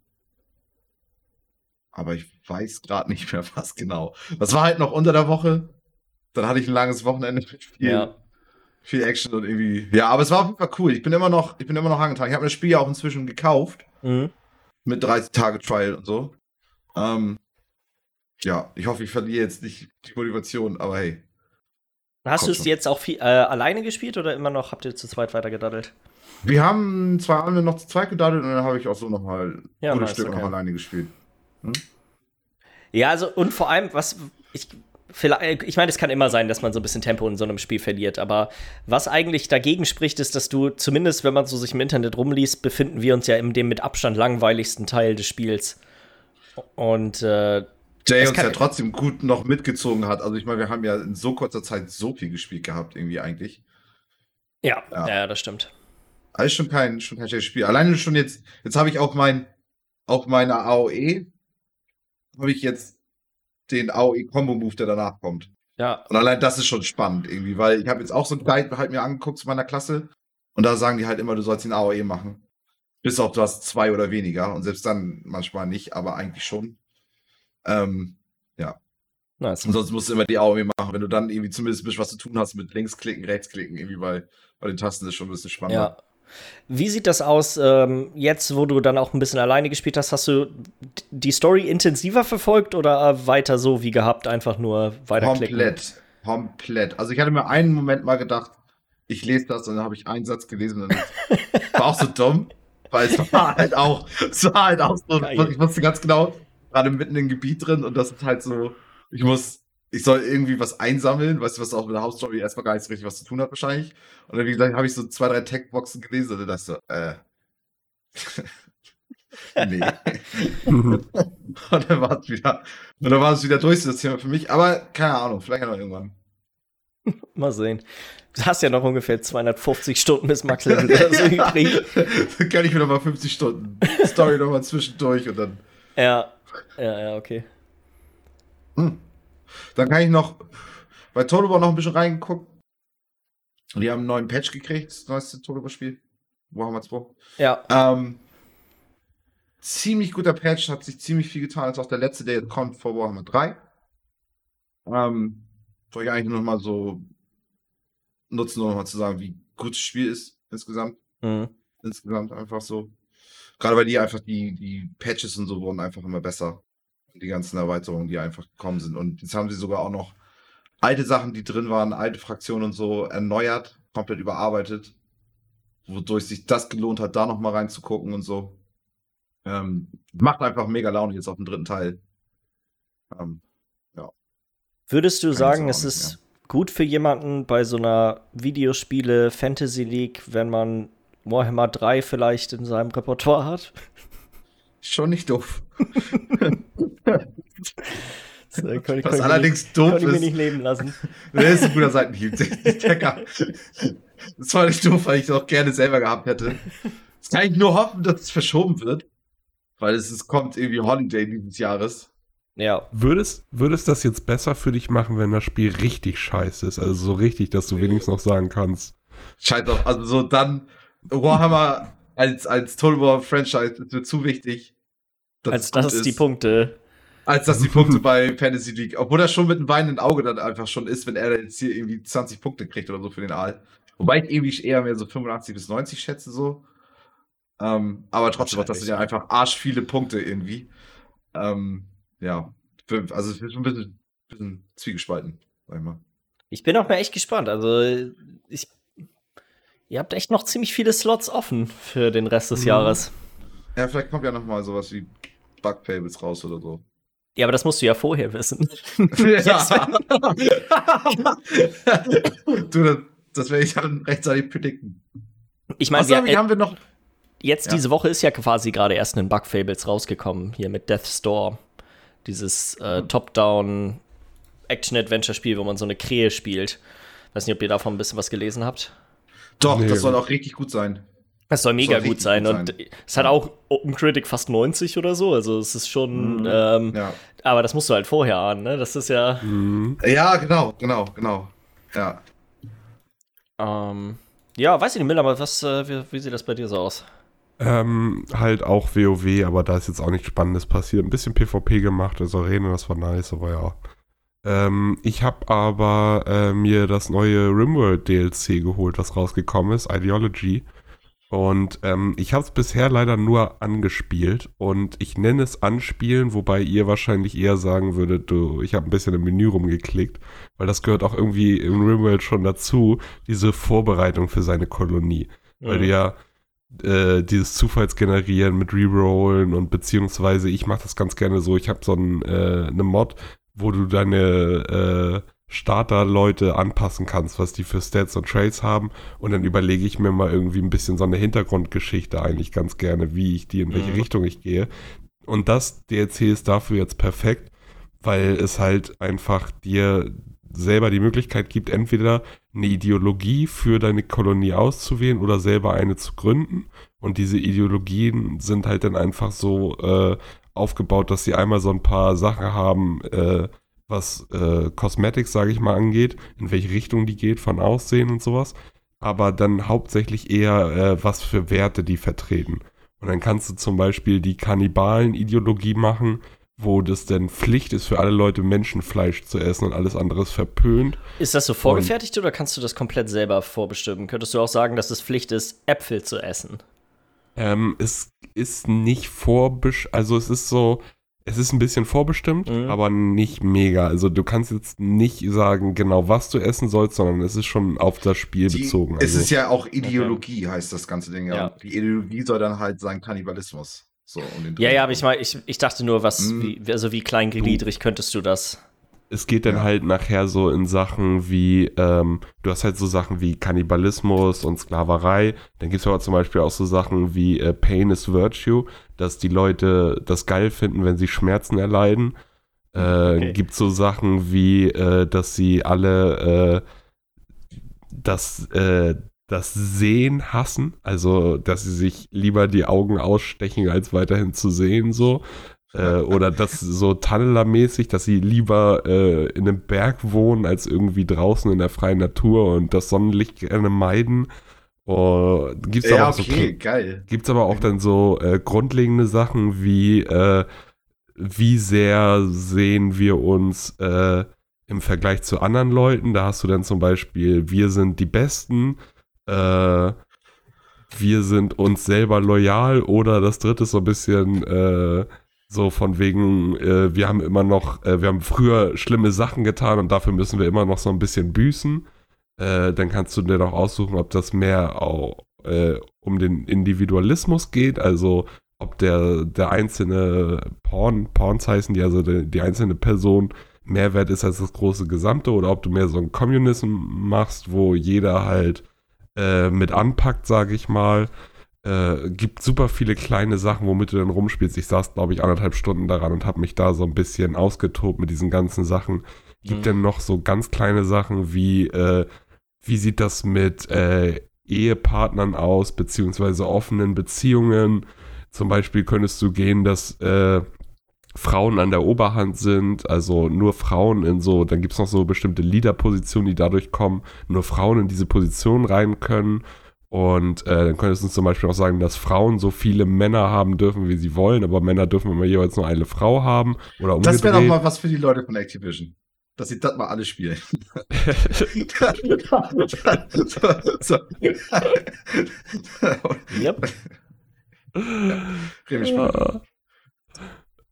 Speaker 1: Aber ich weiß gerade nicht mehr, was genau. Das war halt noch unter der Woche. Dann hatte ich ein langes Wochenende mit viel, ja. viel Action und irgendwie. Ja, aber es war auf jeden Fall cool. Ich bin immer noch, ich bin immer noch angetan. Ich habe mir das Spiel ja auch inzwischen gekauft. Mhm. Mit 30 Tage Trial und so. Ähm, ja, ich hoffe, ich verliere jetzt nicht die Motivation, aber hey.
Speaker 2: Hast du es jetzt auch viel, äh, alleine gespielt oder immer noch habt ihr zu zweit weitergedaddelt?
Speaker 1: Wir haben zwei Abende noch zu zweit gedaddelt und dann habe ich auch so nochmal ja, ein nice, Stück okay. noch alleine gespielt. Hm?
Speaker 2: Ja, also und vor allem, was ich vielleicht, ich meine, es kann immer sein, dass man so ein bisschen Tempo in so einem Spiel verliert, aber was eigentlich dagegen spricht, ist, dass du zumindest, wenn man so sich im Internet rumliest, befinden wir uns ja in dem mit Abstand langweiligsten Teil des Spiels. Und äh,
Speaker 1: Jay uns ja trotzdem gut noch mitgezogen hat. Also ich meine, wir haben ja in so kurzer Zeit so viel gespielt gehabt, irgendwie eigentlich.
Speaker 2: Ja, ja, ja das stimmt.
Speaker 1: Alles schon kein, schon kein schlechtes Spiel. Alleine schon jetzt, jetzt habe ich auch mein, auf meiner AOE, habe ich jetzt den AOE-Combo-Move, der danach kommt.
Speaker 2: Ja.
Speaker 1: Und allein das ist schon spannend irgendwie, weil ich habe jetzt auch so ein Guide halt mir angeguckt zu meiner Klasse und da sagen die halt immer, du sollst den AOE machen. Bis auf du hast zwei oder weniger und selbst dann manchmal nicht, aber eigentlich schon. Ähm, ja. Nice. Und sonst musst du immer die Augen machen. Wenn du dann irgendwie zumindest ein bisschen was zu tun hast mit Linksklicken, Rechtsklicken, irgendwie bei, bei den Tasten ist schon ein bisschen spannender. Ja.
Speaker 2: Wie sieht das aus ähm, jetzt, wo du dann auch ein bisschen alleine gespielt hast? Hast du die Story intensiver verfolgt oder weiter so wie gehabt, einfach nur weiterklicken?
Speaker 1: Komplett, komplett. Also ich hatte mir einen Moment mal gedacht, ich lese das und dann habe ich einen Satz gelesen und dann war auch so dumm, weil es war halt auch, es war halt auch so, Geil. ich wusste ganz genau, gerade mitten im Gebiet drin und das ist halt so, ich muss, ich soll irgendwie was einsammeln, weißt du, was auch mit der Hauptstory erstmal gar nicht so richtig was zu tun hat wahrscheinlich. Und dann, wie gesagt, habe ich so zwei, drei Tech-Boxen gelesen und dann dachte ich so, äh. nee. und dann war es wieder, und dann war es wieder durch, das Thema für mich. Aber keine Ahnung, vielleicht noch irgendwann.
Speaker 2: Mal sehen. Du hast ja noch ungefähr 250 Stunden bis Max Level oder so übrig.
Speaker 1: dann kann ich mir noch mal 50 Stunden Story noch mal zwischendurch und dann.
Speaker 2: Ja, ja, ja, okay.
Speaker 1: Hm. Dann kann ich noch bei Totalbar noch ein bisschen reingeguckt. Die haben einen neuen Patch gekriegt, das neueste Totalbar-Spiel. Warhammer 2.
Speaker 2: Ja.
Speaker 1: Ähm, ziemlich guter Patch, hat sich ziemlich viel getan, als auch der letzte, der jetzt kommt vor Warhammer 3. Ähm, soll ich eigentlich nur noch mal so nutzen, um noch mal zu sagen, wie gut das Spiel ist insgesamt. Mhm. Insgesamt einfach so. Gerade weil die einfach die, die Patches und so wurden einfach immer besser. Die ganzen Erweiterungen, die einfach gekommen sind. Und jetzt haben sie sogar auch noch alte Sachen, die drin waren, alte Fraktionen und so erneuert, komplett überarbeitet. Wodurch sich das gelohnt hat, da nochmal reinzugucken und so. Ähm, macht einfach mega Laune jetzt auf dem dritten Teil. Ähm, ja.
Speaker 2: Würdest du Kann sagen, es ist gut für jemanden bei so einer Videospiele Fantasy League, wenn man Warhammer 3 vielleicht in seinem Repertoire hat?
Speaker 1: Schon nicht doof. das, äh, ich, Was allerdings nicht, doof ist.
Speaker 2: Ich mir nicht leben lassen.
Speaker 1: Das ist ein guter Seitenhieb. Das war nicht doof, weil ich es auch gerne selber gehabt hätte. Jetzt kann ich nur hoffen, dass es verschoben wird. Weil es, es kommt irgendwie Holiday dieses Jahres.
Speaker 3: Ja. Würdest, würdest das jetzt besser für dich machen, wenn das Spiel richtig scheiße ist? Also so richtig, dass du wenigstens noch sagen kannst.
Speaker 1: Scheint doch, also so dann Warhammer als, als Total War Franchise ist mir zu wichtig.
Speaker 2: Als das ist die Punkte.
Speaker 1: Als dass die Punkte bei Fantasy League, obwohl das schon mit einem weinenden Auge dann einfach schon ist, wenn er jetzt hier irgendwie 20 Punkte kriegt oder so für den Aal. Wobei ich irgendwie eher mehr so 85 bis 90 schätze so. Ähm, aber trotzdem, das sind ja einfach arsch viele Punkte irgendwie. Ähm, ja, also es ist ein bisschen, bisschen zwiegespalten, sag ich mal.
Speaker 2: Ich bin auch mal echt gespannt. Also ich Ihr habt echt noch ziemlich viele Slots offen für den Rest des mhm. Jahres.
Speaker 1: Ja, vielleicht kommt ja noch mal sowas wie Bug Fables raus oder so.
Speaker 2: Ja, aber das musst du ja vorher wissen.
Speaker 1: Ja. du, das, das werde ich dann rechtzeitig predikten.
Speaker 2: Ich meine, wir, äh, haben wir noch. Jetzt ja. diese Woche ist ja quasi gerade erst ein Bug Fables rausgekommen, hier mit Death Store. Dieses äh, mhm. Top-Down Action-Adventure-Spiel, wo man so eine Krähe spielt. Weiß nicht, ob ihr davon ein bisschen was gelesen habt.
Speaker 1: Doch, nee. das soll auch richtig gut sein.
Speaker 2: Das soll mega soll gut sein. Gut und es hat auch Open Critic fast 90 oder so. Also es ist schon. Mhm. Ähm, ja. Aber das musst du halt vorher ahnen, ne? Das ist ja.
Speaker 1: Mhm. Ja, genau, genau, genau. Ja.
Speaker 2: Ähm, ja, weiß ich nicht, Miller, aber was, äh, wie, wie, sieht das bei dir so aus?
Speaker 3: Ähm, halt auch WoW, aber da ist jetzt auch nichts Spannendes passiert. Ein bisschen PvP gemacht, also Arena, das war nice, aber ja. Ähm, ich habe aber äh, mir das neue Rimworld DLC geholt, was rausgekommen ist, Ideology. Und ähm, ich habe es bisher leider nur angespielt und ich nenne es anspielen, wobei ihr wahrscheinlich eher sagen würdet, du, ich habe ein bisschen im Menü rumgeklickt, weil das gehört auch irgendwie im Rimworld schon dazu, diese Vorbereitung für seine Kolonie. Mhm. Weil du ja äh, dieses Zufallsgenerieren mit Rerollen und beziehungsweise ich mache das ganz gerne so, ich habe so ein, äh, eine Mod, wo du deine äh, Starter-Leute anpassen kannst, was die für Stats und Traits haben. Und dann überlege ich mir mal irgendwie ein bisschen so eine Hintergrundgeschichte eigentlich ganz gerne, wie ich die, in welche mhm. Richtung ich gehe. Und das DLC ist dafür jetzt perfekt, weil es halt einfach dir selber die Möglichkeit gibt, entweder eine Ideologie für deine Kolonie auszuwählen oder selber eine zu gründen. Und diese Ideologien sind halt dann einfach so äh, aufgebaut, dass sie einmal so ein paar Sachen haben, äh, was äh, Cosmetics, sage ich mal, angeht, in welche Richtung die geht, von Aussehen und sowas. Aber dann hauptsächlich eher, äh, was für Werte die vertreten. Und dann kannst du zum Beispiel die Kannibalen-Ideologie machen, wo das denn Pflicht ist für alle Leute, Menschenfleisch zu essen und alles andere ist verpönt.
Speaker 2: Ist das so vorgefertigt und, oder kannst du das komplett selber vorbestimmen? Könntest du auch sagen, dass es Pflicht ist, Äpfel zu essen?
Speaker 3: Ähm, es ist nicht vorbestimmt, also es ist so, es ist ein bisschen vorbestimmt, mhm. aber nicht mega. Also du kannst jetzt nicht sagen, genau was du essen sollst, sondern es ist schon auf das Spiel Die, bezogen.
Speaker 1: Also. Es ist ja auch Ideologie, okay. heißt das ganze Ding. Ja. ja. Die Ideologie soll dann halt sein Kannibalismus. So,
Speaker 2: um ja, ja, aber ich meine, ich, ich dachte nur, was, mhm. wie, also wie kleingliedrig könntest du das?
Speaker 3: Es geht dann ja. halt nachher so in Sachen wie, ähm, du hast halt so Sachen wie Kannibalismus und Sklaverei. Dann gibt es aber zum Beispiel auch so Sachen wie äh, Pain is Virtue, dass die Leute das geil finden, wenn sie Schmerzen erleiden. Äh, okay. Gibt so Sachen wie, äh, dass sie alle äh, das, äh, das Sehen hassen, also dass sie sich lieber die Augen ausstechen, als weiterhin zu sehen, so. Äh, oder das so Tunneler-mäßig, dass sie lieber äh, in einem Berg wohnen, als irgendwie draußen in der freien Natur und das Sonnenlicht gerne meiden. Oh, gibt's ja, aber okay, so, geil. Gibt's aber auch dann so äh, grundlegende Sachen wie, äh, wie sehr sehen wir uns äh, im Vergleich zu anderen Leuten. Da hast du dann zum Beispiel, wir sind die Besten, äh, wir sind uns selber loyal oder das dritte ist so ein bisschen äh, so von wegen, äh, wir haben immer noch, äh, wir haben früher schlimme Sachen getan und dafür müssen wir immer noch so ein bisschen büßen. Äh, dann kannst du dir doch aussuchen, ob das mehr auch, äh, um den Individualismus geht, also ob der, der einzelne Porn, Porns heißen die, also die, die einzelne Person mehr wert ist als das große Gesamte oder ob du mehr so ein Kommunismus machst, wo jeder halt äh, mit anpackt, sage ich mal. Äh, gibt super viele kleine Sachen, womit du dann rumspielst. Ich saß, glaube ich, anderthalb Stunden daran und habe mich da so ein bisschen ausgetobt mit diesen ganzen Sachen. Gibt mhm. denn noch so ganz kleine Sachen wie, äh, wie sieht das mit äh, Ehepartnern aus, beziehungsweise offenen Beziehungen? Zum Beispiel könntest du gehen, dass äh, Frauen an der Oberhand sind, also nur Frauen in so, dann gibt es noch so bestimmte Leaderpositionen, die dadurch kommen, nur Frauen in diese Position rein können. Und äh, dann könntest du zum Beispiel auch sagen, dass Frauen so viele Männer haben dürfen, wie sie wollen, aber Männer dürfen immer jeweils nur eine Frau haben. Oder umgedreht.
Speaker 1: Das wäre doch mal was für die Leute von Activision. Dass sie das mal alle spielen. so, so.
Speaker 3: yep. Ja,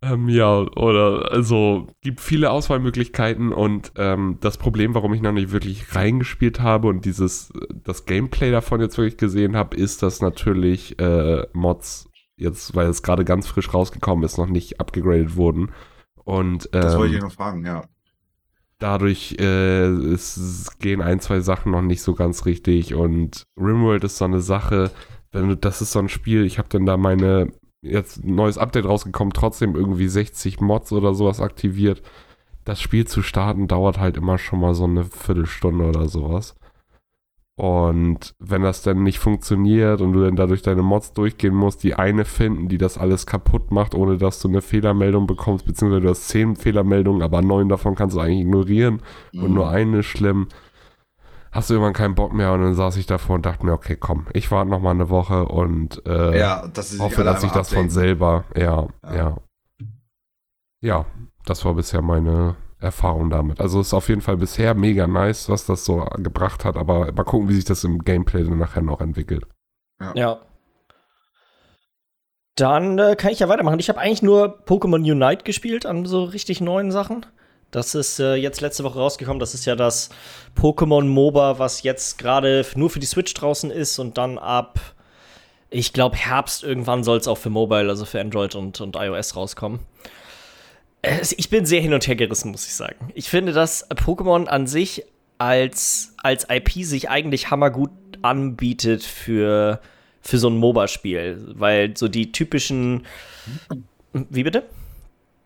Speaker 3: ähm, ja, oder also gibt viele Auswahlmöglichkeiten und ähm, das Problem, warum ich noch nicht wirklich reingespielt habe und dieses das Gameplay davon jetzt wirklich gesehen habe, ist, dass natürlich äh, Mods jetzt, weil es gerade ganz frisch rausgekommen ist, noch nicht abgegradet wurden. Und ähm, das
Speaker 1: wollte ich noch fragen, ja.
Speaker 3: Dadurch äh, es gehen ein, zwei Sachen noch nicht so ganz richtig und Rimworld ist so eine Sache, wenn du, das ist so ein Spiel, ich habe dann da meine jetzt ein neues Update rausgekommen, trotzdem irgendwie 60 Mods oder sowas aktiviert. Das Spiel zu starten dauert halt immer schon mal so eine Viertelstunde oder sowas. Und wenn das dann nicht funktioniert und du dann dadurch deine Mods durchgehen musst, die eine finden, die das alles kaputt macht, ohne dass du eine Fehlermeldung bekommst, beziehungsweise du hast zehn Fehlermeldungen, aber neun davon kannst du eigentlich ignorieren mhm. und nur eine ist schlimm hast du irgendwann keinen Bock mehr und dann saß ich davor und dachte mir, okay, komm, ich warte noch mal eine Woche und äh, ja, das hoffe, dass ich das von selber, ja, ja, ja, ja. das war bisher meine Erfahrung damit. Also ist auf jeden Fall bisher mega nice, was das so gebracht hat, aber mal gucken, wie sich das im Gameplay dann nachher noch entwickelt.
Speaker 2: Ja. ja. Dann äh, kann ich ja weitermachen. Ich habe eigentlich nur Pokémon Unite gespielt an so richtig neuen Sachen. Das ist äh, jetzt letzte Woche rausgekommen. Das ist ja das Pokémon MOBA, was jetzt gerade nur für die Switch draußen ist und dann ab, ich glaube, Herbst irgendwann soll es auch für Mobile, also für Android und, und iOS rauskommen. Äh, ich bin sehr hin und her gerissen, muss ich sagen. Ich finde, dass Pokémon an sich als, als IP sich eigentlich hammergut anbietet für, für so ein MOBA-Spiel, weil so die typischen. Wie bitte?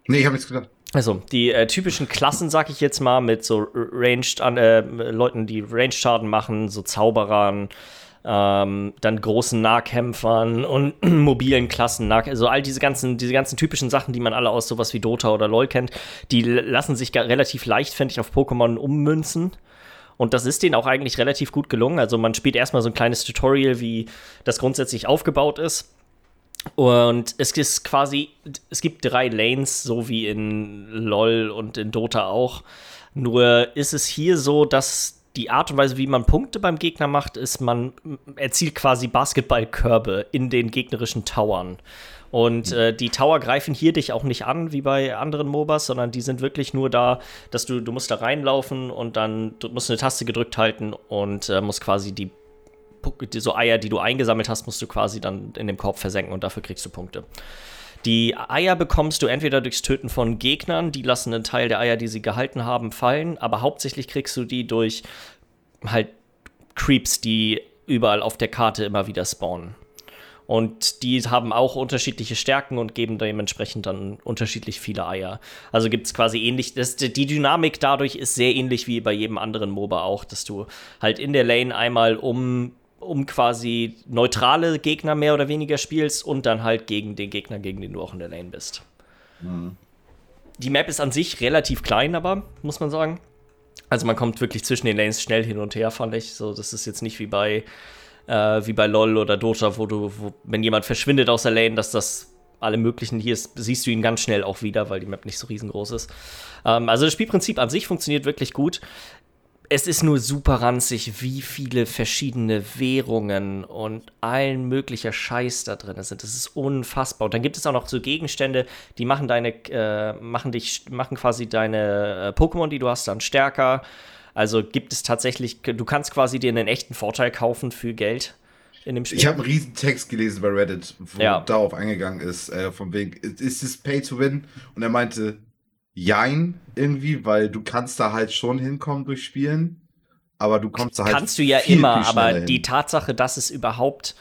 Speaker 1: Nee, ich habe nichts gesagt.
Speaker 2: Also, die äh, typischen Klassen, sag ich jetzt mal, mit so Ranged, äh, Leuten, die Ranged-Schaden machen, so Zauberern, ähm, dann großen Nahkämpfern und mobilen Klassen, also all diese ganzen, diese ganzen typischen Sachen, die man alle aus sowas wie Dota oder LoL kennt, die lassen sich relativ leicht, finde ich, auf Pokémon ummünzen. Und das ist denen auch eigentlich relativ gut gelungen. Also man spielt erstmal so ein kleines Tutorial, wie das grundsätzlich aufgebaut ist Und es ist quasi, es gibt drei Lanes, so wie in LOL und in Dota auch. Nur ist es hier so, dass die Art und Weise, wie man Punkte beim Gegner macht, ist, man erzielt quasi Basketballkörbe in den gegnerischen Towern. Und äh, die Tower greifen hier dich auch nicht an, wie bei anderen MOBAs, sondern die sind wirklich nur da, dass du, du musst da reinlaufen und dann du musst eine Taste gedrückt halten und äh, musst quasi die, die so Eier, die du eingesammelt hast, musst du quasi dann in dem Korb versenken und dafür kriegst du Punkte. Die Eier bekommst du entweder durchs Töten von Gegnern, die lassen einen Teil der Eier, die sie gehalten haben, fallen, aber hauptsächlich kriegst du die durch halt Creeps, die überall auf der Karte immer wieder spawnen. Und die haben auch unterschiedliche Stärken und geben dementsprechend dann unterschiedlich viele Eier. Also gibt es quasi ähnlich, das, die Dynamik dadurch ist sehr ähnlich wie bei jedem anderen MOBA auch, dass du halt in der Lane einmal um, um quasi neutrale Gegner mehr oder weniger spielst und dann halt gegen den Gegner, gegen den du auch in der Lane bist. Mhm. Die Map ist an sich relativ klein, aber, muss man sagen. Also man kommt wirklich zwischen den Lanes schnell hin und her, fand ich. So, das ist jetzt nicht wie bei äh, wie bei LOL oder Dota, wo du, wo, wenn jemand verschwindet aus der Lane, dass das alle möglichen, hier ist, siehst du ihn ganz schnell auch wieder, weil die Map nicht so riesengroß ist. Ähm, also das Spielprinzip an sich funktioniert wirklich gut. Es ist nur super ranzig, wie viele verschiedene Währungen und allen möglicher Scheiß da drin sind. Das ist unfassbar. Und dann gibt es auch noch so Gegenstände, die machen deine, äh, machen dich, machen quasi deine äh, Pokémon, die du hast, dann stärker. Also gibt es tatsächlich, du kannst quasi dir einen echten Vorteil kaufen für Geld in dem Spiel.
Speaker 1: Ich habe einen riesen Text gelesen bei Reddit, wo ja. darauf eingegangen ist, äh, von wegen, ist es Pay to Win? Und er meinte, jein, irgendwie, weil du kannst da halt schon hinkommen durch Spielen, aber du kommst da halt
Speaker 2: Kannst du ja viel, immer, viel aber hin. die Tatsache, dass es überhaupt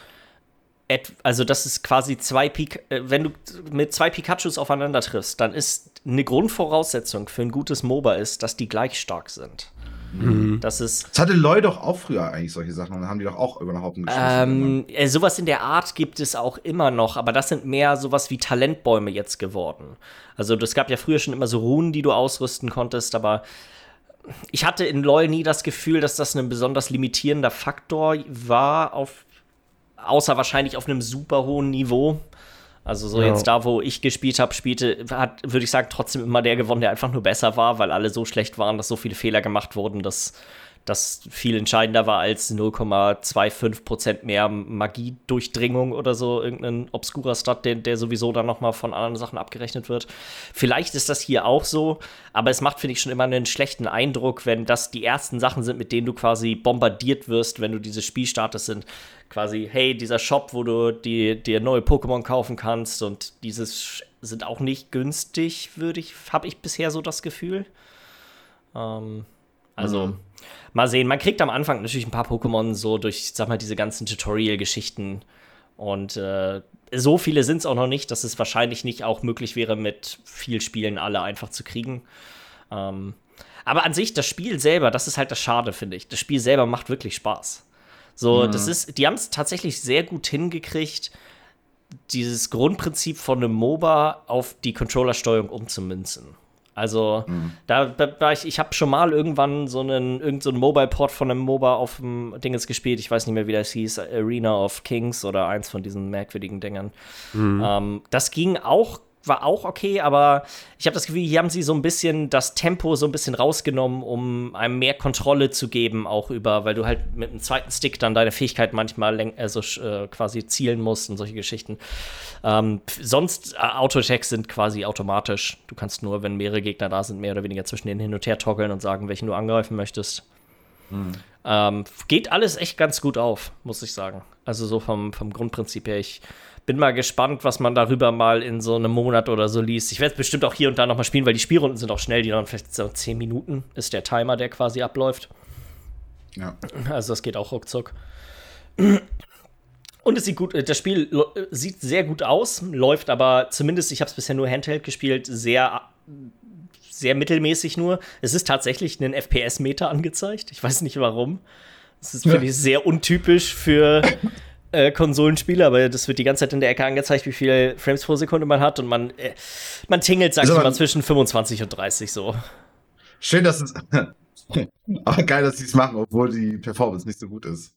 Speaker 2: also das ist quasi zwei Pik äh, wenn du mit zwei Pikachus aufeinander triffst, dann ist eine Grundvoraussetzung für ein gutes MOBA ist, dass die gleich stark sind.
Speaker 1: Mhm. Das ist. Das hatte Lloyd doch auch früher eigentlich solche Sachen und dann haben die doch auch über den Haufen
Speaker 2: geschossen. Ähm, äh, sowas in der Art gibt es auch immer noch, aber das sind mehr sowas wie Talentbäume jetzt geworden. Also es gab ja früher schon immer so Runen, die du ausrüsten konntest, aber ich hatte in LoL nie das Gefühl, dass das ein besonders limitierender Faktor war, auf, außer wahrscheinlich auf einem super hohen Niveau. Also so ja. jetzt da, wo ich gespielt habe, spielte, hat, würde ich sagen, trotzdem immer der gewonnen, der einfach nur besser war, weil alle so schlecht waren, dass so viele Fehler gemacht wurden, dass das viel entscheidender war als 0,25% mehr Magiedurchdringung oder so, irgendein obskurer Stat, der, der sowieso dann nochmal von anderen Sachen abgerechnet wird. Vielleicht ist das hier auch so, aber es macht, finde ich, schon immer einen schlechten Eindruck, wenn das die ersten Sachen sind, mit denen du quasi bombardiert wirst, wenn du dieses Spiel startest, sind quasi, hey, dieser Shop, wo du dir die neue Pokémon kaufen kannst und dieses sind auch nicht günstig, würde ich, habe ich bisher so das Gefühl. Ähm, also, mhm. Mal sehen. Man kriegt am Anfang natürlich ein paar Pokémon so durch, sag mal, diese ganzen Tutorial-Geschichten. Und äh, so viele sind es auch noch nicht, dass es wahrscheinlich nicht auch möglich wäre, mit viel Spielen alle einfach zu kriegen. Ähm, aber an sich, das Spiel selber, das ist halt das Schade, finde ich. Das Spiel selber macht wirklich Spaß. So, mhm. das ist, die haben es tatsächlich sehr gut hingekriegt, dieses Grundprinzip von einem MOBA auf die Controllersteuerung umzumünzen. Also, mhm. da, da ich, ich habe schon mal irgendwann so einen, irgend so einen Mobile-Port von einem MOBA auf dem Dingens gespielt. Ich weiß nicht mehr, wie das hieß. Arena of Kings oder eins von diesen merkwürdigen Dingern. Mhm. Ähm, das ging auch war auch okay, aber ich habe das Gefühl, hier haben sie so ein bisschen das Tempo so ein bisschen rausgenommen, um einem mehr Kontrolle zu geben, auch über, weil du halt mit einem zweiten Stick dann deine Fähigkeit manchmal also äh, quasi zielen musst und solche Geschichten. Ähm, sonst äh, Auto-Attacks sind quasi automatisch. Du kannst nur, wenn mehrere Gegner da sind, mehr oder weniger zwischen denen hin und her toggeln und sagen, welchen du angreifen möchtest. Hm. Ähm, geht alles echt ganz gut auf, muss ich sagen. Also so vom, vom Grundprinzip her. Ich bin mal gespannt, was man darüber mal in so einem Monat oder so liest. Ich werde es bestimmt auch hier und da noch mal spielen, weil die Spielrunden sind auch schnell. Die dauern vielleicht so 10 Minuten, ist der Timer, der quasi abläuft. Ja. Also das geht auch ruckzuck. Und es sieht gut, das Spiel sieht sehr gut aus, läuft aber zumindest, ich habe es bisher nur Handheld gespielt, sehr, sehr mittelmäßig nur. Es ist tatsächlich ein FPS-Meter angezeigt. Ich weiß nicht warum. Das ist, finde ich, sehr untypisch für äh, Konsolenspiele, aber das wird die ganze Zeit in der Ecke angezeigt, wie viele Frames pro Sekunde man hat und man, äh, man tingelt, sag ich mal, zwischen 25 und 30 so.
Speaker 1: Schön, dass es. aber geil, dass sie es machen, obwohl die Performance nicht so gut ist.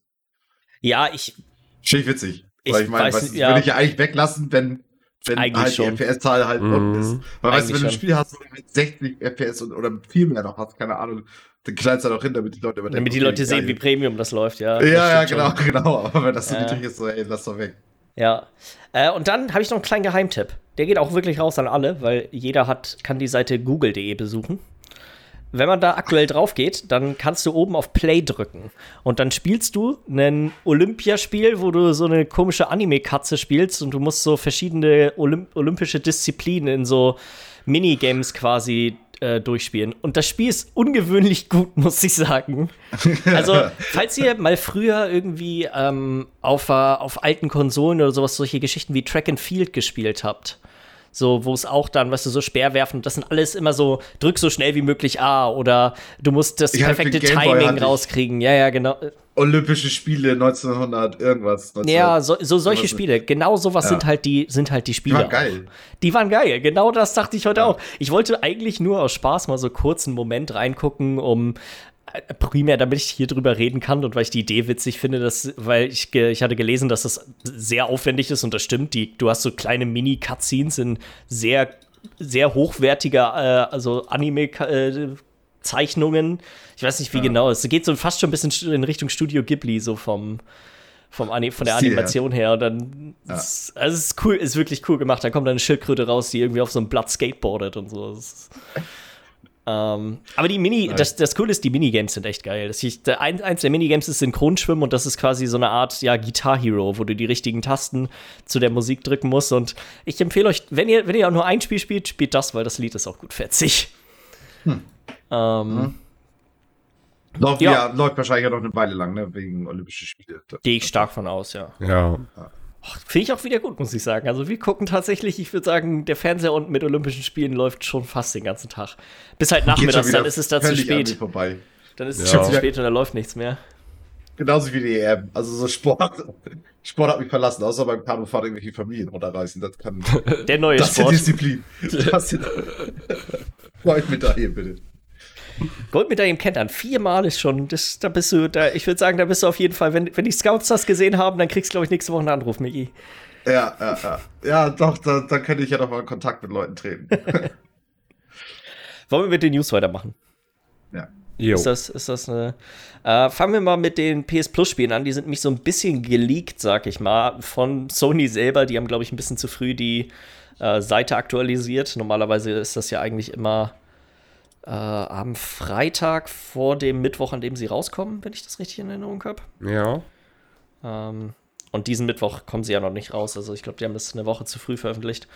Speaker 2: Ja, ich.
Speaker 1: Schön witzig. Ich, ich meine, das ja. würde ich ja eigentlich weglassen, wenn, wenn halt die FPS-Zahl halt mhm. unten ist. Weil weißt du, wenn du ein Spiel hast, wo du mit 60 FPS oder viel mehr noch hast, keine Ahnung, dann knallst du halt auch hin, damit die Leute
Speaker 2: überdenken. Damit die Leute sehen, wie Premium das läuft, ja.
Speaker 1: Ja, ja, genau, schon. genau. Aber wenn das so ja. niedrig ist, so, ey, lass doch weg.
Speaker 2: Ja. Äh, und dann habe ich noch einen kleinen Geheimtipp. Der geht auch wirklich raus an alle, weil jeder hat, kann die Seite google.de besuchen wenn man da aktuell drauf geht, dann kannst du oben auf Play drücken. Und dann spielst du ein Olympiaspiel, wo du so eine komische Anime-Katze spielst und du musst so verschiedene Olymp olympische Disziplinen in so Minigames quasi äh, durchspielen. Und das Spiel ist ungewöhnlich gut, muss ich sagen. Also, falls ihr mal früher irgendwie ähm, auf, uh, auf alten Konsolen oder sowas solche Geschichten wie Track and Field gespielt habt, so, wo es auch dann, weißt du, so Speerwerfen, das sind alles immer so, drück so schnell wie möglich A oder du musst das ich perfekte Timing rauskriegen. Ja, ja, genau.
Speaker 1: Olympische Spiele 1900 irgendwas. 1900,
Speaker 2: ja, so, so solche Spiele. Genau sowas ja. sind halt die sind halt die Spiele. Die waren
Speaker 1: geil.
Speaker 2: Auch. Die waren geil. Genau das dachte ich heute ja. auch. Ich wollte eigentlich nur aus Spaß mal so kurz einen Moment reingucken, um primär, damit ich hier drüber reden kann und weil ich die Idee witzig finde, dass, weil ich, ich hatte gelesen, dass das sehr aufwendig ist und das stimmt. Die, du hast so kleine Mini-Cutscenes in sehr, sehr hochwertiger, äh, also Anime-Zeichnungen. ich weiß nicht, wie ja. genau. Es geht so fast schon ein bisschen in Richtung Studio Ghibli, so vom, vom von der Animation her. Und dann, ja. ist, also es ist cool, ist wirklich cool gemacht. Da kommt dann eine Schildkröte raus, die irgendwie auf so einem Blatt skateboardet und so. Das ist, ähm, aber die Mini, das, das Coole ist, die Minigames sind echt geil. Das ich, ein, eins der Minigames ist Synchronschwimmen und das ist quasi so eine Art ja, Guitar Hero, wo du die richtigen Tasten zu der Musik drücken musst. Und ich empfehle euch, wenn ihr, wenn ihr auch nur ein Spiel spielt, spielt das, weil das Lied ist auch gut fetzig. Hm. Ähm, hm.
Speaker 1: Läuft, ja. ja. läuft wahrscheinlich ja noch eine Weile lang, ne? Wegen Olympische Spiele.
Speaker 2: Gehe ich stark von aus, ja.
Speaker 3: Ja.
Speaker 2: ja. Finde ich auch wieder gut, muss ich sagen. Also wir gucken tatsächlich, ich würde sagen, der Fernseher unten mit Olympischen Spielen läuft schon fast den ganzen Tag. Bis halt nachmittags, dann ist es da zu spät.
Speaker 1: Vorbei.
Speaker 2: Dann ist es ja. zu spät und dann läuft nichts mehr.
Speaker 1: Genauso wie die EM. Also so Sport. Sport hat mich verlassen, außer beim Kanufahren irgendwelche Familien runterreißen. Das kann.
Speaker 2: Der neue
Speaker 1: das
Speaker 2: Sport.
Speaker 1: Das ist Disziplin. Das ist Goldmedaille, bitte.
Speaker 2: Goldmedaille im Kentern, viermal ist schon, das, da bist du, da, ich würde sagen, da bist du auf jeden Fall, wenn, wenn die Scouts das gesehen haben, dann kriegst du, glaube ich, nächste Woche einen Anruf, Miki.
Speaker 1: Ja, ja, ja. Ja, doch, da, da könnte ich ja doch mal in Kontakt mit Leuten treten.
Speaker 2: Wollen wir mit den News weitermachen?
Speaker 1: Ja.
Speaker 2: Jo. Ist das, ist das eine. Äh, fangen wir mal mit den PS Plus-Spielen an. Die sind mich so ein bisschen geleakt, sag ich mal, von Sony selber. Die haben, glaube ich, ein bisschen zu früh die äh, Seite aktualisiert. Normalerweise ist das ja eigentlich immer äh, am Freitag vor dem Mittwoch, an dem sie rauskommen, wenn ich das richtig in Erinnerung habe.
Speaker 3: Ja.
Speaker 2: Ähm, und diesen Mittwoch kommen sie ja noch nicht raus. Also ich glaube, die haben das eine Woche zu früh veröffentlicht.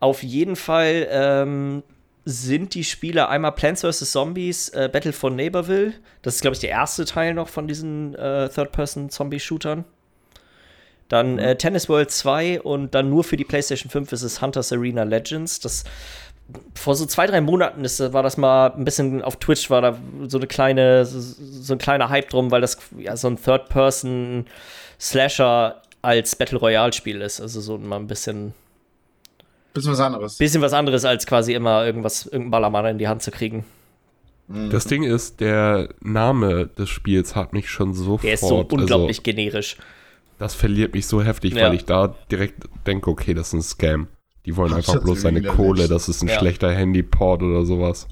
Speaker 2: Auf jeden Fall ähm, sind die Spiele einmal Plants vs. Zombies, äh, Battle for Neighborville. Das ist, glaube ich, der erste Teil noch von diesen äh, Third-Person-Zombie-Shootern. Dann äh, Tennis World 2 und dann nur für die PlayStation 5 ist es Hunters Arena Legends. Das vor so zwei, drei Monaten ist, war das mal ein bisschen auf Twitch, war da so eine kleine, so, so ein kleiner Hype drum, weil das ja so ein Third-Person-Slasher als Battle Royale-Spiel ist. Also so mal ein bisschen.
Speaker 1: Bisschen was anderes.
Speaker 2: Bisschen was anderes, als quasi immer irgendwas, irgendein Ballermann in die Hand zu kriegen.
Speaker 3: Mhm. Das Ding ist, der Name des Spiels hat mich schon sofort.
Speaker 2: Der ist so also unglaublich also, generisch.
Speaker 3: Das verliert mich so heftig, ja. weil ich da direkt denke, okay, das ist ein Scam. Die wollen einfach bloß seine Kohle, das ist ein ja. schlechter Handyport oder sowas.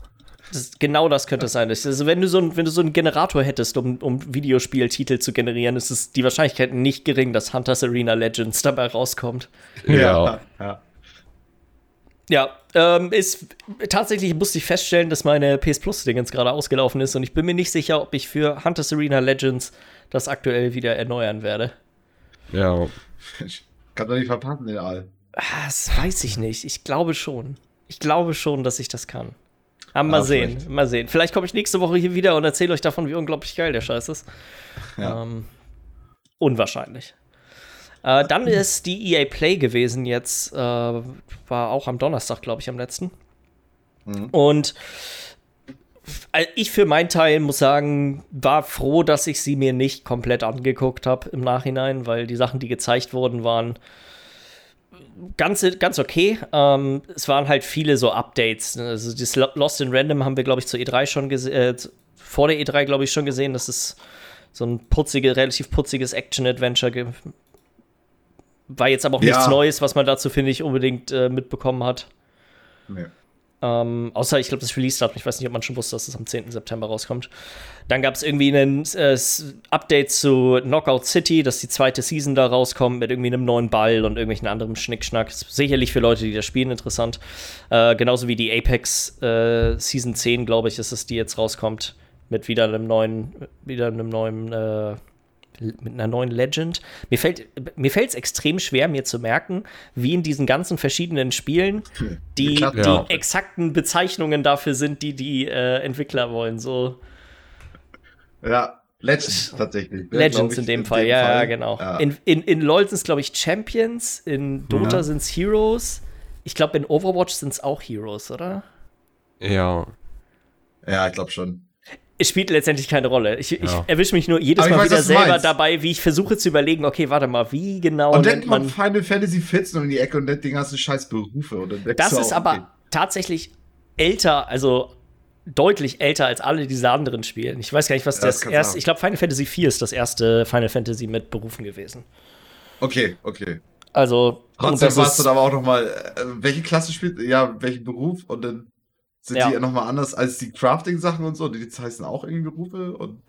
Speaker 2: Das, genau das könnte es sein. Also wenn du so, ein, wenn du so einen Generator hättest, um, um Videospieltitel zu generieren, ist es die Wahrscheinlichkeit nicht gering, dass Hunters Arena Legends dabei rauskommt.
Speaker 3: Ja. Ja,
Speaker 2: ja ähm, ist, tatsächlich musste ich feststellen, dass meine PS Plus-Ding jetzt gerade ausgelaufen ist und ich bin mir nicht sicher, ob ich für Hunters Arena Legends das aktuell wieder erneuern werde.
Speaker 3: Ja.
Speaker 1: Ich kann doch nicht verpassen, den All.
Speaker 2: Ah, das weiß ich nicht. Ich glaube schon. Ich glaube schon, dass ich das kann. Aber mal ja, sehen, vielleicht. mal sehen. Vielleicht komme ich nächste Woche hier wieder und erzähle euch davon, wie unglaublich geil der Scheiß ist. Ja. Ähm, unwahrscheinlich. Äh, dann ist die EA Play gewesen jetzt, äh, war auch am Donnerstag, glaube ich, am letzten. Mhm. Und äh, ich für meinen Teil muss sagen, war froh, dass ich sie mir nicht komplett angeguckt habe im Nachhinein, weil die Sachen, die gezeigt wurden, waren ganz, ganz okay. Ähm, es waren halt viele so Updates. Ne? Also das Lost in Random haben wir, glaube ich, zur E3 schon gesehen, äh, vor der E3, glaube ich, schon gesehen. Das ist so ein putzige, relativ putziges Action-Adventure war jetzt aber auch nichts Neues, was man dazu, finde ich, unbedingt äh, mitbekommen hat. Nee. Ähm, außer, ich glaube, das Release-Datum, ich weiß nicht, ob man schon wusste, dass es am 10. September rauskommt. Dann gab es irgendwie ein äh, Update zu Knockout City, dass die zweite Season da rauskommt mit irgendwie einem neuen Ball und irgendwelchen anderen Schnickschnack. Sicherlich für Leute, die das spielen, interessant. Äh, genauso wie die Apex äh, Season 10, glaube ich, ist es, die jetzt rauskommt. Mit wieder einem neuen, wieder einem neuen äh, mit einer neuen Legend. Mir fällt mir es extrem schwer, mir zu merken, wie in diesen ganzen verschiedenen Spielen die, ja. die exakten Bezeichnungen dafür sind, die die äh, Entwickler wollen. So.
Speaker 1: Ja, Legends tatsächlich.
Speaker 2: Legends in dem in Fall, dem ja, Fall. ja, genau. Ja. In, in, in LoL sind es, glaube ich, Champions, in Dota ja. sind es Heroes. Ich glaube, in Overwatch sind es auch Heroes, oder?
Speaker 3: Ja.
Speaker 1: Ja, ich glaube schon
Speaker 2: es spielt letztendlich keine Rolle. Ich, ja. ich erwische mich nur jedes Mal weiß, wieder selber dabei, wie ich versuche zu überlegen, okay, warte mal, wie genau.
Speaker 1: Und dann kommt Final Fantasy 14 um die Ecke und nennt den ganzen scheiß Berufe. Dann
Speaker 2: das ist aber okay. tatsächlich älter, also deutlich älter als alle diese anderen Spiele. Ich weiß gar nicht, was ja, das, erste. Ich glaube, Final Fantasy 4 ist das erste Final Fantasy mit Berufen gewesen.
Speaker 1: Okay, okay.
Speaker 2: Also.
Speaker 1: Trotzdem warst du aber auch noch mal, äh, welche Klasse spielt, ja, welchen Beruf und dann sind ja. die nochmal anders als die Crafting-Sachen und so. Die heißen auch irgendwie Berufe und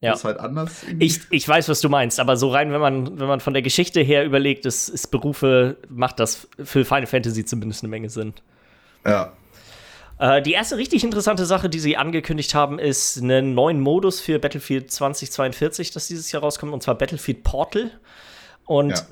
Speaker 1: ja. ist halt anders.
Speaker 2: Ich, ich weiß, was du meinst, aber so rein, wenn man, wenn man von der Geschichte her überlegt, ist, ist Berufe, macht das für Final Fantasy zumindest eine Menge Sinn.
Speaker 1: Ja.
Speaker 2: Äh, die erste richtig interessante Sache, die sie angekündigt haben, ist einen neuen Modus für Battlefield 2042, das dieses Jahr rauskommt, und zwar Battlefield Portal. Und ja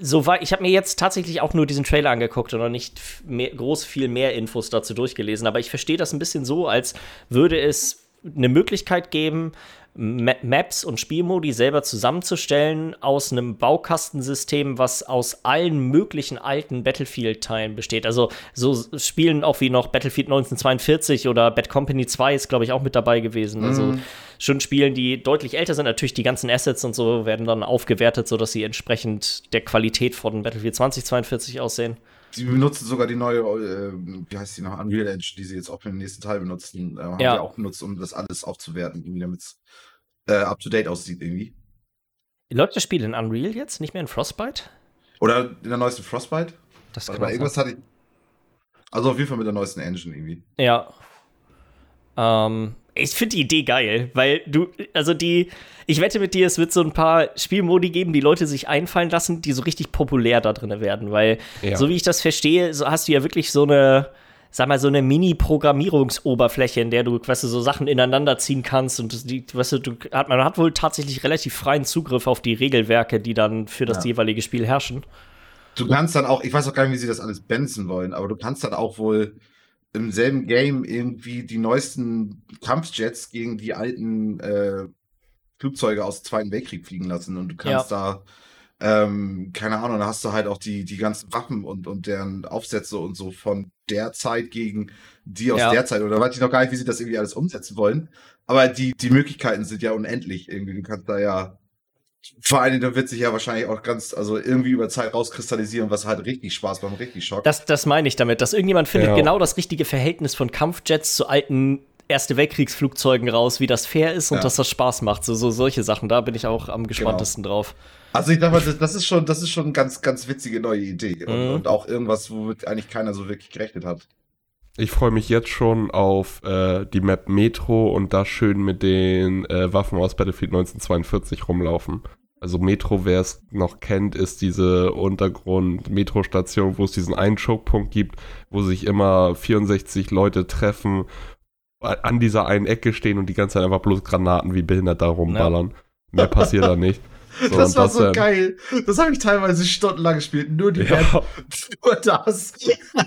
Speaker 2: so war, ich habe mir jetzt tatsächlich auch nur diesen Trailer angeguckt und noch nicht mehr, groß viel mehr Infos dazu durchgelesen, aber ich verstehe das ein bisschen so, als würde es eine Möglichkeit geben, Maps und Spielmodi selber zusammenzustellen aus einem Baukastensystem, was aus allen möglichen alten Battlefield-Teilen besteht. Also so Spielen auch wie noch Battlefield 1942 oder Bad Company 2 ist, glaube ich, auch mit dabei gewesen. Also mhm. Also schon Spielen, die deutlich älter sind. Natürlich die ganzen Assets und so werden dann aufgewertet, sodass sie entsprechend der Qualität von Battlefield 2042 aussehen.
Speaker 1: Sie benutzen sogar die neue, äh, wie heißt die noch, Unreal Engine, die sie jetzt auch für den nächsten Teil benutzen, äh, haben ja. auch benutzt, um das alles aufzuwerten, damit es äh, up to date aussieht irgendwie.
Speaker 2: Läuft das Spiel in Unreal jetzt, nicht mehr in Frostbite?
Speaker 1: Oder in der neuesten Frostbite?
Speaker 2: Das
Speaker 1: kann irgendwas hatte ich. Also auf jeden Fall mit der neuesten Engine irgendwie.
Speaker 2: Ja. Ähm, ich finde die Idee geil, weil du, also die, ich wette mit dir, es wird so ein paar Spielmodi geben, die Leute sich einfallen lassen, die so richtig populär da drin werden, weil, ja. so wie ich das verstehe, so hast du ja wirklich so eine, sag mal, so eine Mini-Programmierungsoberfläche, in der du, weißt du, so Sachen ineinander ziehen kannst und die, weißt du, du hat, man hat wohl tatsächlich relativ freien Zugriff auf die Regelwerke, die dann für das ja. jeweilige Spiel herrschen.
Speaker 1: Du kannst dann auch, ich weiß auch gar nicht, wie sie das alles benzen wollen, aber du kannst dann auch wohl im selben Game irgendwie die neuesten Kampfjets gegen die alten äh, Flugzeuge aus dem Zweiten Weltkrieg fliegen lassen und du kannst ja. da, ähm, keine Ahnung, da hast du halt auch die, die ganzen Waffen und, und deren Aufsätze und so von der Zeit gegen die aus ja. der Zeit oder weiß ich noch gar nicht, wie sie das irgendwie alles umsetzen wollen. Aber die, die Möglichkeiten sind ja unendlich irgendwie. Du kannst da ja vor allen Dingen, da wird sich ja wahrscheinlich auch ganz, also irgendwie über Zeit rauskristallisieren, was halt richtig Spaß beim richtig Schock.
Speaker 2: Das, das meine ich damit, dass irgendjemand findet ja. genau das richtige Verhältnis von Kampfjets zu alten Erste Weltkriegsflugzeugen raus, wie das fair ist und ja. dass das Spaß macht. So, so solche Sachen, da bin ich auch am gespanntesten genau. drauf.
Speaker 1: Also ich dachte, das ist schon, das ist schon eine ganz, ganz witzige neue Idee. Und, mhm. und auch irgendwas, womit eigentlich keiner so wirklich gerechnet hat.
Speaker 3: Ich freue mich jetzt schon auf äh, die Map Metro und da schön mit den äh, Waffen aus Battlefield 1942 rumlaufen. Also Metro, wer es noch kennt, ist diese Untergrund-Metro-Station, wo es diesen einen Chokepunkt gibt, wo sich immer 64 Leute treffen, an dieser einen Ecke stehen und die ganze Zeit einfach bloß Granaten wie behindert da rumballern. Ja. Mehr passiert da nicht.
Speaker 1: So, das war das, so äh, geil. Das habe ich teilweise stundenlang gespielt. Nur die ja. Nur das.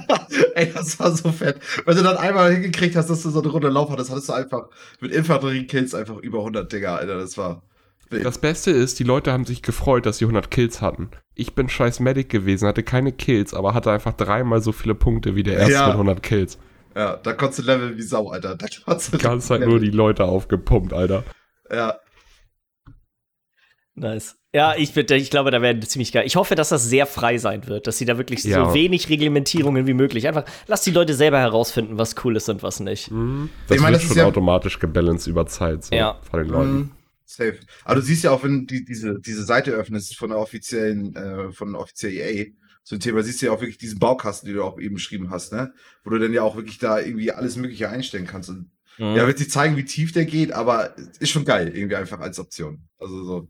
Speaker 1: Ey, das war so fett. Weil du dann einmal hingekriegt hast, dass du so eine Runde Lauf hattest, hattest du einfach mit Infanterie-Kills einfach über 100 Dinger, Alter. Das war.
Speaker 3: Das Beste ist, die Leute haben sich gefreut, dass sie 100 Kills hatten. Ich bin scheiß Medic gewesen, hatte keine Kills, aber hatte einfach dreimal so viele Punkte wie der erste ja. mit 100 Kills.
Speaker 1: Ja, da konntest du leveln wie Sau, Alter. Da
Speaker 3: konntest du ganze Zeit nur die Leute aufgepumpt, Alter.
Speaker 1: Ja.
Speaker 2: Nice. Ja, ich, ich glaube, da werden ziemlich geil. Ich hoffe, dass das sehr frei sein wird, dass sie da wirklich ja. so wenig Reglementierungen wie möglich einfach lass die Leute selber herausfinden, was cool ist und was nicht.
Speaker 3: Mhm. Das ich meine, wird das schon ja automatisch gebalanced über Zeit so,
Speaker 2: ja.
Speaker 3: von den Leuten. Mhm.
Speaker 1: safe. Aber du siehst ja auch, wenn du die, diese, diese Seite öffnest von der offiziellen, äh, von der offiziellen EA, so ein Thema, siehst du ja auch wirklich diesen Baukasten, den du auch eben beschrieben hast, ne? Wo du dann ja auch wirklich da irgendwie alles Mögliche einstellen kannst. Und mhm. ja, wird sich zeigen, wie tief der geht, aber ist schon geil, irgendwie einfach als Option. Also so.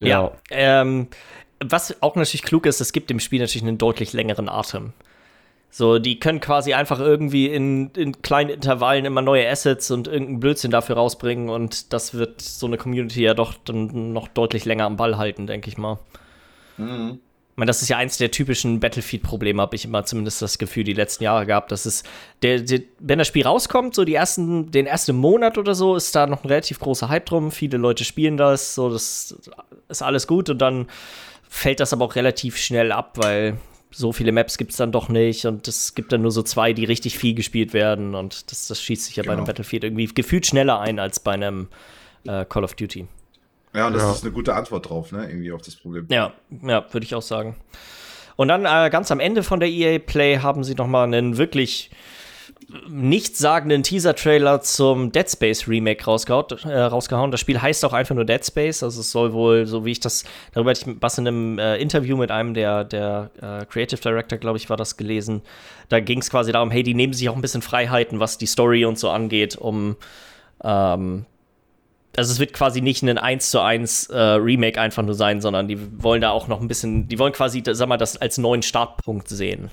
Speaker 2: Ja, ja ähm, was auch natürlich klug ist, es gibt dem Spiel natürlich einen deutlich längeren Atem. So, die können quasi einfach irgendwie in, in kleinen Intervallen immer neue Assets und irgendeinen Blödsinn dafür rausbringen und das wird so eine Community ja doch dann noch deutlich länger am Ball halten, denke ich mal. Mhm. Meine, das ist ja eins der typischen Battlefield-Probleme, habe ich immer zumindest das Gefühl, die letzten Jahre gehabt. Das ist, der, der, wenn das Spiel rauskommt, so die ersten, den ersten Monat oder so, ist da noch ein relativ großer Hype drum. Viele Leute spielen das, so, das ist alles gut und dann fällt das aber auch relativ schnell ab, weil so viele Maps gibt es dann doch nicht und es gibt dann nur so zwei, die richtig viel gespielt werden und das, das schießt sich ja genau. bei einem genau. Battlefield irgendwie gefühlt schneller ein als bei einem äh, Call of Duty.
Speaker 1: Ja, und das ja. ist eine gute Antwort drauf, ne? Irgendwie auf das Problem.
Speaker 2: Ja, ja, würde ich auch sagen. Und dann äh, ganz am Ende von der EA Play haben sie noch mal einen wirklich nichtssagenden Teaser-Trailer zum Dead Space Remake rausgehauen, äh, rausgehauen. Das Spiel heißt auch einfach nur Dead Space. Also es soll wohl, so wie ich das, darüber hatte ich was in einem äh, Interview mit einem der, der äh, Creative Director, glaube ich, war das gelesen. Da ging es quasi darum, hey, die nehmen sich auch ein bisschen Freiheiten, was die Story und so angeht, um ähm, also es wird quasi nicht ein 1 zu 1 äh, Remake einfach nur sein, sondern die wollen da auch noch ein bisschen, die wollen quasi, sag mal, das als neuen Startpunkt sehen.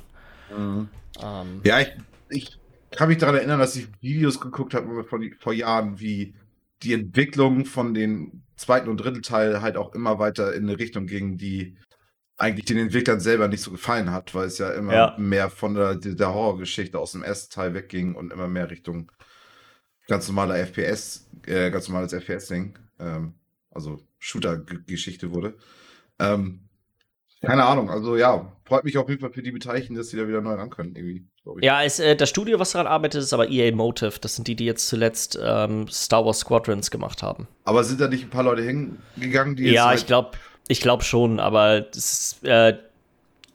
Speaker 1: Mhm. Ähm, ja, ich, ich kann mich daran erinnern, dass ich Videos geguckt habe vor, vor Jahren, wie die Entwicklung von den zweiten und dritten Teil halt auch immer weiter in eine Richtung ging, die eigentlich den Entwicklern selber nicht so gefallen hat, weil es ja immer ja. mehr von der, der Horrorgeschichte aus dem ersten Teil wegging und immer mehr Richtung ganz normaler FPS, äh, ganz normales FPS-Ding, ähm, also Shooter-Geschichte wurde. Ähm, keine Ahnung, also ja, freut mich auf jeden Fall für die Beteiligten, dass sie da wieder neu ran können, irgendwie.
Speaker 2: Ja, ist, äh, das Studio, was daran arbeitet, ist aber EA Motive. Das sind die, die jetzt zuletzt ähm, Star Wars Squadrons gemacht haben.
Speaker 1: Aber sind da nicht ein paar Leute hingegangen, die
Speaker 2: Ja, halt ich glaube ich glaub schon, aber das, äh,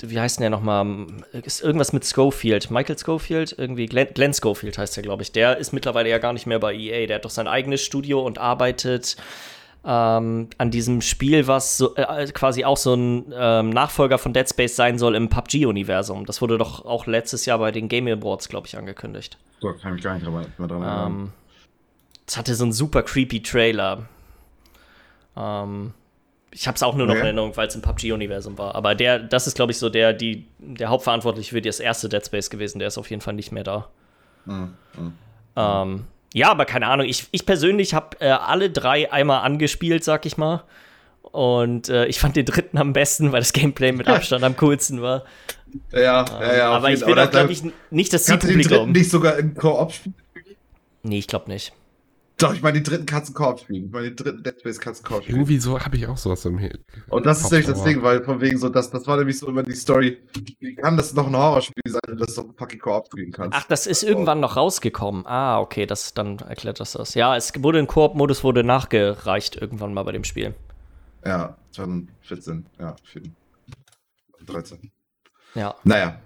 Speaker 2: wie heißt denn der nochmal? Ist irgendwas mit Schofield. Michael Schofield? Irgendwie Glenn, Glenn Schofield heißt der, glaube ich. Der ist mittlerweile ja gar nicht mehr bei EA. Der hat doch sein eigenes Studio und arbeitet ähm, an diesem Spiel, was so, äh, quasi auch so ein ähm, Nachfolger von Dead Space sein soll im PUBG-Universum. Das wurde doch auch letztes Jahr bei den Game Awards, glaube ich, angekündigt.
Speaker 1: So, kann ich gar nicht mehr dran erinnern.
Speaker 2: Ähm, das hatte so einen super creepy Trailer. Ähm, ich habe es auch nur noch okay. in Erinnerung, weil es im PUBG-Universum war. Aber der, das ist, glaube ich, so der, die, der Hauptverantwortliche für das erste Dead Space gewesen. Der ist auf jeden Fall nicht mehr da. Mhm. Mhm. Ähm, ja, aber keine Ahnung. Ich, ich persönlich habe äh, alle drei einmal angespielt, sag ich mal. Und äh, ich fand den dritten am besten, weil das Gameplay mit Abstand am coolsten war.
Speaker 1: Ja, ja, ja.
Speaker 2: Aber ich bin auch, glaube ich, nicht das
Speaker 1: Zielpublikum. Kannst du den dritten nicht sogar im Koop spielen?
Speaker 2: Nee, ich glaube nicht.
Speaker 1: Doch, ich meine den dritten Koop spielen. Ich meine den dritten Dead Space Koop
Speaker 3: spielen. Irgendwie so habe ich auch sowas im Hirn.
Speaker 1: Und das ist nämlich das Ding, weil von wegen so, das, das war nämlich so immer die Story. Wie kann das noch ein Horrorspiel sein, wenn das doch fucking Koop spielen kannst?
Speaker 2: Ach, das ist irgendwann noch rausgekommen. Ah, okay, das dann erklärt das das. Ja, es wurde ein Koop-Modus wurde nachgereicht irgendwann mal bei dem Spiel.
Speaker 1: Ja, 2014, ja, 13.
Speaker 2: Ja.
Speaker 1: Naja,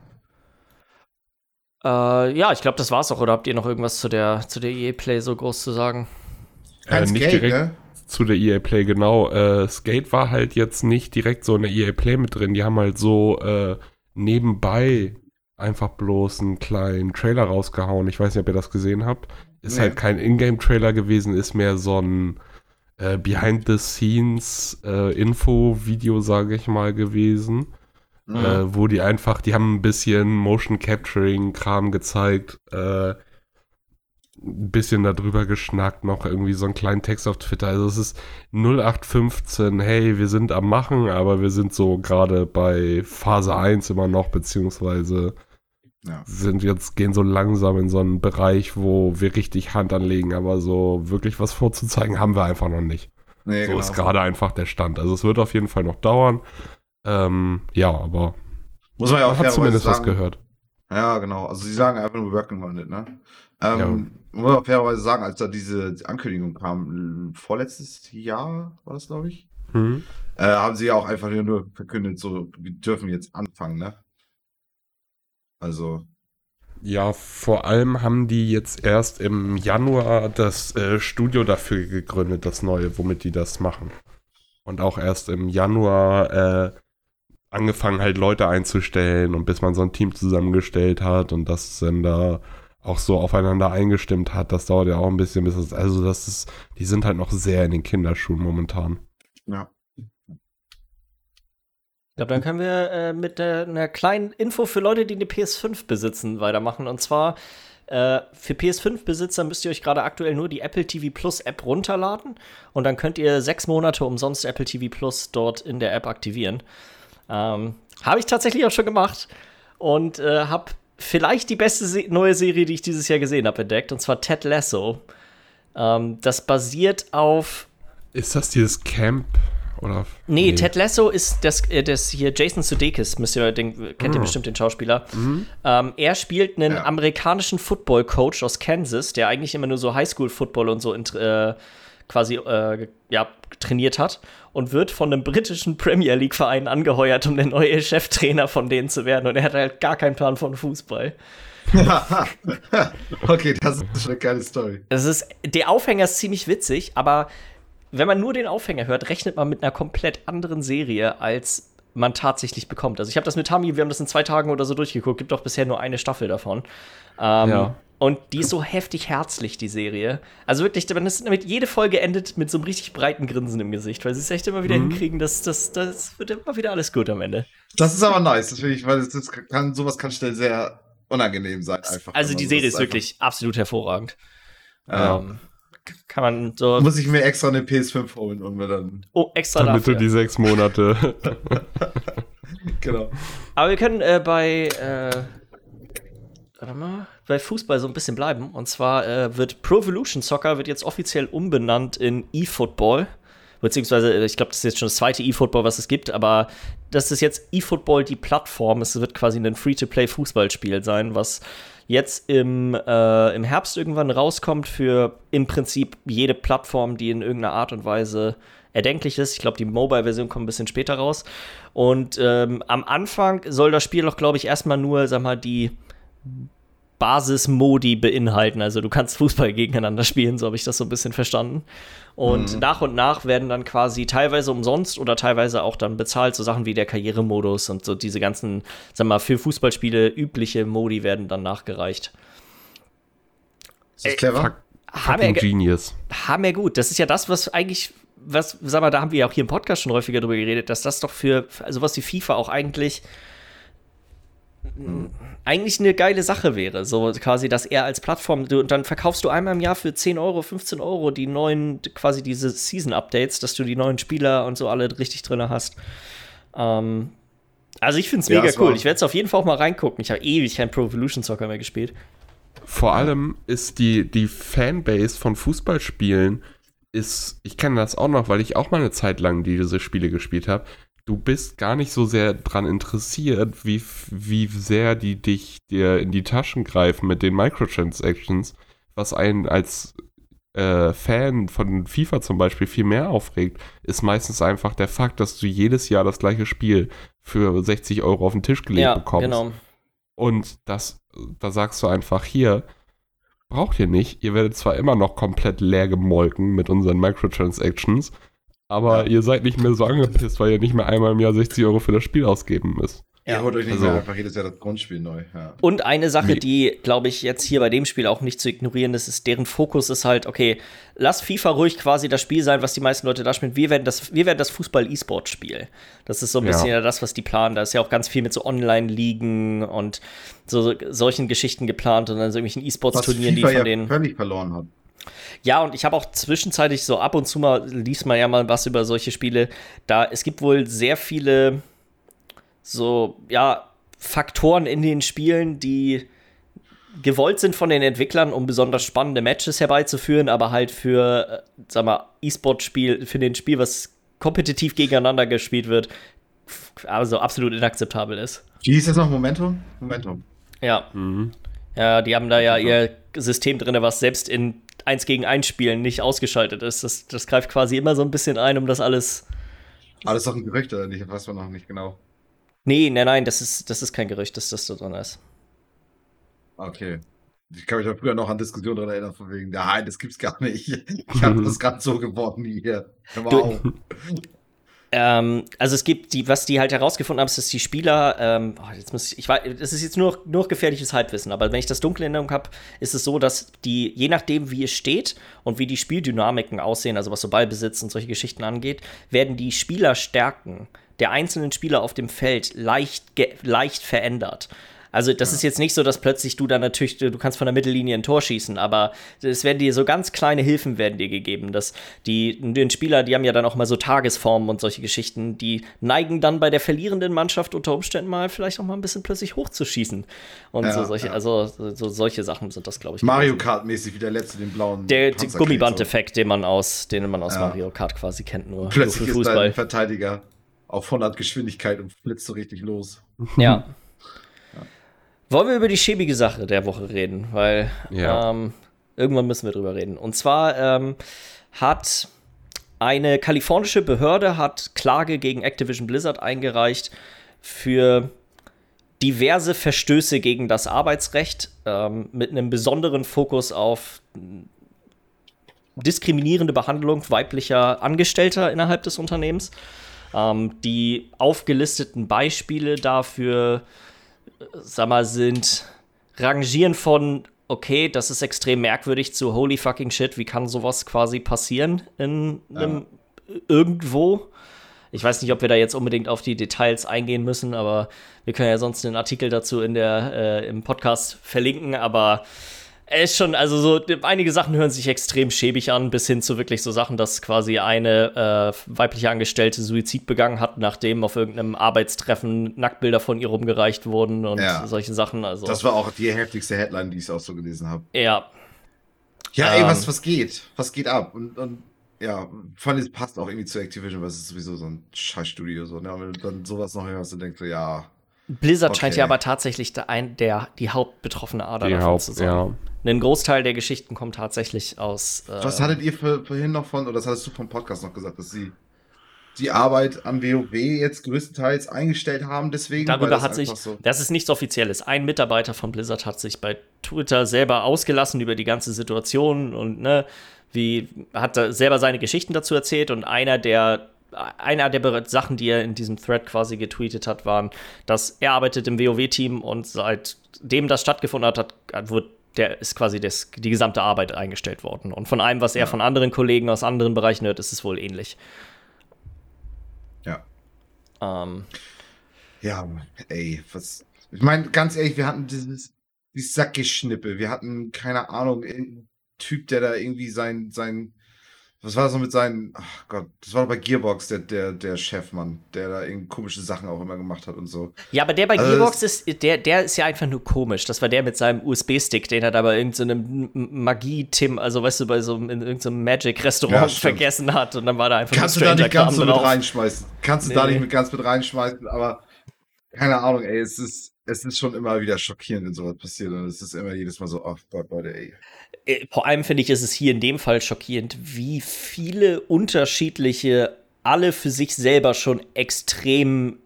Speaker 2: äh, ja, ich glaube, das war's auch. Oder habt ihr noch irgendwas zu der, zu der EA Play so groß zu sagen?
Speaker 3: Äh, nicht Skate, direkt ne? zu der EA Play, genau. Äh, Skate war halt jetzt nicht direkt so in der EA Play mit drin. Die haben halt so äh, nebenbei einfach bloß einen kleinen Trailer rausgehauen. Ich weiß nicht, ob ihr das gesehen habt. Ist nee. halt kein Ingame-Trailer gewesen, ist mehr so ein äh, Behind-the-Scenes-Info-Video, äh, sage ich mal, gewesen. Mhm. Äh, wo die einfach, die haben ein bisschen Motion Capturing Kram gezeigt, äh, ein bisschen darüber geschnackt, noch irgendwie so einen kleinen Text auf Twitter. Also es ist 0815, hey, wir sind am Machen, aber wir sind so gerade bei Phase 1 immer noch, beziehungsweise ja. sind jetzt, gehen so langsam in so einen Bereich, wo wir richtig Hand anlegen, aber so wirklich was vorzuzeigen haben wir einfach noch nicht. Nee, so genau. ist gerade einfach der Stand. Also es wird auf jeden Fall noch dauern. Ähm, ja, aber
Speaker 1: muss man ja auch
Speaker 3: hat zumindest sagen, was gehört.
Speaker 1: Ja, genau. Also sie sagen einfach nur Working on it, ne? Ähm, ja. Muss man fairerweise sagen, als da diese Ankündigung kam, vorletztes Jahr war das, glaube ich, mhm. äh, haben sie ja auch einfach nur verkündet, so, wir dürfen jetzt anfangen, ne? Also.
Speaker 3: Ja, vor allem haben die jetzt erst im Januar das äh, Studio dafür gegründet, das neue, womit die das machen. Und auch erst im Januar äh, angefangen, halt Leute einzustellen und bis man so ein Team zusammengestellt hat und das dann da auch so aufeinander eingestimmt hat, das dauert ja auch ein bisschen, bis es, also das ist, die sind halt noch sehr in den Kinderschuhen momentan.
Speaker 1: Ja.
Speaker 2: Ich glaube, dann können wir äh, mit äh, einer kleinen Info für Leute, die eine PS5 besitzen, weitermachen. Und zwar äh, für PS5-Besitzer müsst ihr euch gerade aktuell nur die Apple TV Plus App runterladen und dann könnt ihr sechs Monate umsonst Apple TV Plus dort in der App aktivieren. Ähm, habe ich tatsächlich auch schon gemacht und äh, habe vielleicht die beste Se neue Serie, die ich dieses Jahr gesehen habe, entdeckt, und zwar Ted Lasso. Ähm, das basiert auf.
Speaker 3: Ist das dieses Camp? Oder,
Speaker 2: nee, nee, Ted Lasso ist das, äh, das hier Jason Sudeikis, müsst ihr, den, kennt ihr oh. bestimmt den Schauspieler. Mhm. Ähm, er spielt einen ja. amerikanischen Football-Coach aus Kansas, der eigentlich immer nur so Highschool-Football und so äh, quasi äh, ja, trainiert hat und wird von einem britischen Premier League-Verein angeheuert, um der neue Cheftrainer von denen zu werden. Und er hat halt gar keinen Plan von Fußball.
Speaker 1: okay, das ist schon eine geile Story.
Speaker 2: Das ist, der Aufhänger ist ziemlich witzig, aber wenn man nur den Aufhänger hört, rechnet man mit einer komplett anderen Serie, als man tatsächlich bekommt. Also ich habe das mit Tami, wir haben das in zwei Tagen oder so durchgeguckt, gibt doch bisher nur eine Staffel davon. Ähm, ja. Und die ist so heftig herzlich, die Serie. Also wirklich, wenn es damit jede Folge endet mit so einem richtig breiten Grinsen im Gesicht, weil sie es echt immer wieder mhm. hinkriegen, dass das, das wird immer wieder alles gut am Ende.
Speaker 1: Das ist aber nice, das finde ich, weil das kann, sowas kann schnell sehr unangenehm sein, einfach.
Speaker 2: Also die Serie ist wirklich absolut hervorragend. Ja. Ähm, kann man so.
Speaker 1: Muss ich mir extra eine PS5 holen und mir dann.
Speaker 2: Oh, extra
Speaker 3: Damit dafür. du die sechs Monate.
Speaker 1: genau.
Speaker 2: Aber wir können äh, bei. Äh, warte mal, bei Fußball so ein bisschen bleiben. Und zwar äh, wird Pro Evolution Soccer wird jetzt offiziell umbenannt in eFootball. Beziehungsweise, äh, ich glaube, das ist jetzt schon das zweite eFootball, was es gibt, aber das ist jetzt eFootball die Plattform. Es wird quasi ein Free-to-Play-Fußballspiel sein, was jetzt im, äh, im Herbst irgendwann rauskommt für im Prinzip jede Plattform, die in irgendeiner Art und Weise erdenklich ist. Ich glaube, die Mobile-Version kommt ein bisschen später raus. Und ähm, am Anfang soll das Spiel doch, glaube ich, erstmal nur, sag mal, die Basis-Modi beinhalten. Also du kannst Fußball gegeneinander spielen, so habe ich das so ein bisschen verstanden. Und mhm. nach und nach werden dann quasi teilweise umsonst oder teilweise auch dann bezahlt, so Sachen wie der Karrieremodus und so diese ganzen, sag mal, für Fußballspiele übliche Modi werden dann nachgereicht.
Speaker 1: Ist das clever?
Speaker 2: Hammer, Genius. Hammer gut. Das ist ja das, was eigentlich, was, sag mal, da haben wir ja auch hier im Podcast schon häufiger drüber geredet, dass das doch für also was wie FIFA auch eigentlich eigentlich eine geile Sache wäre. So quasi, dass er als Plattform, du, dann verkaufst du einmal im Jahr für 10 Euro, 15 Euro die neuen, quasi diese Season-Updates, dass du die neuen Spieler und so alle richtig drin hast. Ähm, also ich finde es mega ja, cool. Ich werde es auf jeden Fall auch mal reingucken. Ich habe ewig kein Pro Evolution Soccer mehr gespielt.
Speaker 3: Vor allem ist die, die Fanbase von Fußballspielen ist, ich kenne das auch noch, weil ich auch mal eine Zeit lang diese Spiele gespielt habe du bist gar nicht so sehr dran interessiert, wie, wie sehr die dich dir in die Taschen greifen mit den Microtransactions, was einen als äh, Fan von FIFA zum Beispiel viel mehr aufregt, ist meistens einfach der Fakt, dass du jedes Jahr das gleiche Spiel für 60 Euro auf den Tisch gelegt ja, bekommst. Genau. Und das, da sagst du einfach hier, braucht ihr nicht. Ihr werdet zwar immer noch komplett leer gemolken mit unseren Microtransactions, aber ja. ihr seid nicht mehr so angepisst, weil ihr nicht mehr einmal im Jahr 60 Euro für das Spiel ausgeben müsst.
Speaker 1: Ja. Ihr holt euch nicht also, mehr einfach jedes Jahr das Grundspiel neu. Ja.
Speaker 2: Und eine Sache, Wie? die, glaube ich, jetzt hier bei dem Spiel auch nicht zu ignorieren ist, ist, deren Fokus ist halt, okay, lass FIFA ruhig quasi das Spiel sein, was die meisten Leute da spielen. Wir werden das, wir werden das Fußball-E-Sport-Spiel. Das ist so ein bisschen ja. das, was die planen. Da ist ja auch ganz viel mit so Online-Ligen und so solchen Geschichten geplant und dann so irgendwelchen E-Sports-Turnieren, die von ja denen.
Speaker 1: völlig verloren hat.
Speaker 2: Ja, und ich habe auch zwischenzeitlich so ab und zu mal liest man ja mal was über solche Spiele. Da es gibt wohl sehr viele so ja Faktoren in den Spielen, die gewollt sind von den Entwicklern, um besonders spannende Matches herbeizuführen, aber halt für, äh, sag mal, E-Sport-Spiel, für den Spiel, was kompetitiv gegeneinander gespielt wird, also absolut inakzeptabel ist.
Speaker 1: Wie hieß das noch? Momentum? Momentum.
Speaker 2: Ja. Mhm. Ja, die haben da ja ihr System drin, was selbst in 1 gegen 1 Spielen nicht ausgeschaltet ist. Das, das greift quasi immer so ein bisschen ein, um das alles.
Speaker 1: Alles doch ein Gerücht, oder nicht? Weiß man noch nicht genau.
Speaker 2: Nee, nein, nein, das ist, das ist kein Gerücht, dass das so drin ist.
Speaker 1: Okay. Ich kann mich früher noch an Diskussionen daran erinnern, von wegen, nein, das gibt's gar nicht. Ich habe das gerade so geworden wie hier. Wow.
Speaker 2: Ähm, also es gibt die, was die halt herausgefunden haben, ist, dass die Spieler, ähm, oh, jetzt muss ich, ich weiß, das ist jetzt nur, nur gefährliches Halbwissen, aber wenn ich das dunkel in Erinnerung habe, ist es so, dass die, je nachdem wie es steht und wie die Spieldynamiken aussehen, also was so Ballbesitz und solche Geschichten angeht, werden die Spielerstärken der einzelnen Spieler auf dem Feld leicht, leicht verändert. Also das ja. ist jetzt nicht so, dass plötzlich du dann natürlich, du kannst von der Mittellinie ein Tor schießen, aber es werden dir so ganz kleine Hilfen werden dir gegeben, dass die den Spieler, die haben ja dann auch mal so Tagesformen und solche Geschichten, die neigen dann bei der verlierenden Mannschaft unter Umständen mal vielleicht auch mal ein bisschen plötzlich hochzuschießen und ja, so solche, ja. also so solche Sachen sind das, glaube ich.
Speaker 1: Mario Kart mäßig wie der letzte den blauen.
Speaker 2: Der Gummiband-Effekt, den man aus, den man aus Mario Kart quasi kennt, nur,
Speaker 1: plötzlich nur für Fußball. Ist dein Verteidiger auf 100 Geschwindigkeit und flitzt so richtig los.
Speaker 2: Ja. Wollen wir über die schäbige Sache der Woche reden? Weil ja. ähm, irgendwann müssen wir drüber reden. Und zwar ähm, hat eine kalifornische Behörde hat Klage gegen Activision Blizzard eingereicht für diverse Verstöße gegen das Arbeitsrecht ähm, mit einem besonderen Fokus auf diskriminierende Behandlung weiblicher Angestellter innerhalb des Unternehmens. Ähm, die aufgelisteten Beispiele dafür sag mal, sind rangieren von okay, das ist extrem merkwürdig zu holy fucking shit, wie kann sowas quasi passieren in einem ja. irgendwo? Ich weiß nicht, ob wir da jetzt unbedingt auf die Details eingehen müssen, aber wir können ja sonst einen Artikel dazu in der, äh, im Podcast verlinken, aber er ist schon, also so, einige Sachen hören sich extrem schäbig an, bis hin zu wirklich so Sachen, dass quasi eine äh, weibliche Angestellte Suizid begangen hat, nachdem auf irgendeinem Arbeitstreffen Nacktbilder von ihr rumgereicht wurden und ja. solche Sachen. Also.
Speaker 1: Das war auch die heftigste Headline, die ich auch so gelesen habe.
Speaker 2: Ja.
Speaker 1: Ja, ey, was, ähm. was geht? Was geht ab? Und, und ja, vor allem, es passt auch irgendwie zu Activision, weil es ist sowieso so ein Scheißstudio. So, ne? wenn du dann sowas noch hörst und denkst du, ja.
Speaker 2: Blizzard okay. scheint ja aber tatsächlich der, ein, der, die hauptbetroffene Ader die davon Haupt, zu sein. Ja ein Großteil der Geschichten kommt tatsächlich aus.
Speaker 1: Äh, Was hattet ihr für, vorhin noch von, oder das hattest du vom Podcast noch gesagt, dass sie die Arbeit am WoW jetzt größtenteils eingestellt haben, deswegen.
Speaker 2: Darüber hat sich, so das ist nichts Offizielles. Ein Mitarbeiter von Blizzard hat sich bei Twitter selber ausgelassen über die ganze Situation und ne, wie hat da selber seine Geschichten dazu erzählt und einer der einer der Sachen, die er in diesem Thread quasi getweetet hat, waren, dass er arbeitet im WoW-Team und seitdem das stattgefunden hat, hat, wird der ist quasi das, die gesamte Arbeit eingestellt worden. Und von allem, was er ja. von anderen Kollegen aus anderen Bereichen hört, ist es wohl ähnlich.
Speaker 1: Ja. Ähm. Ja, ey, was. Ich meine, ganz ehrlich, wir hatten dieses, dieses Sackgeschnippe. Wir hatten, keine Ahnung, irgendeinen Typ, der da irgendwie sein, sein was war das noch mit seinen, ach Gott, das war doch bei Gearbox, der, der, der Chefmann, der da irgendwie komische Sachen auch immer gemacht hat und so.
Speaker 2: Ja, aber der bei also Gearbox ist, der, der ist ja einfach nur komisch. Das war der mit seinem USB-Stick, den er da bei irgendeinem so Magie-Tim, also weißt du, bei so in irgendeinem so Magic-Restaurant ja, vergessen hat und dann war da einfach
Speaker 1: Kannst du da nicht ganz so mit reinschmeißen. Kannst du nee. da nicht mit ganz mit reinschmeißen, aber keine Ahnung, ey, es ist, es ist schon immer wieder schockierend, wenn sowas passiert und es ist immer jedes Mal so, ach Gott, Leute, ey.
Speaker 2: Äh, vor allem finde ich, ist es hier in dem Fall schockierend, wie viele unterschiedliche, alle für sich selber schon extrem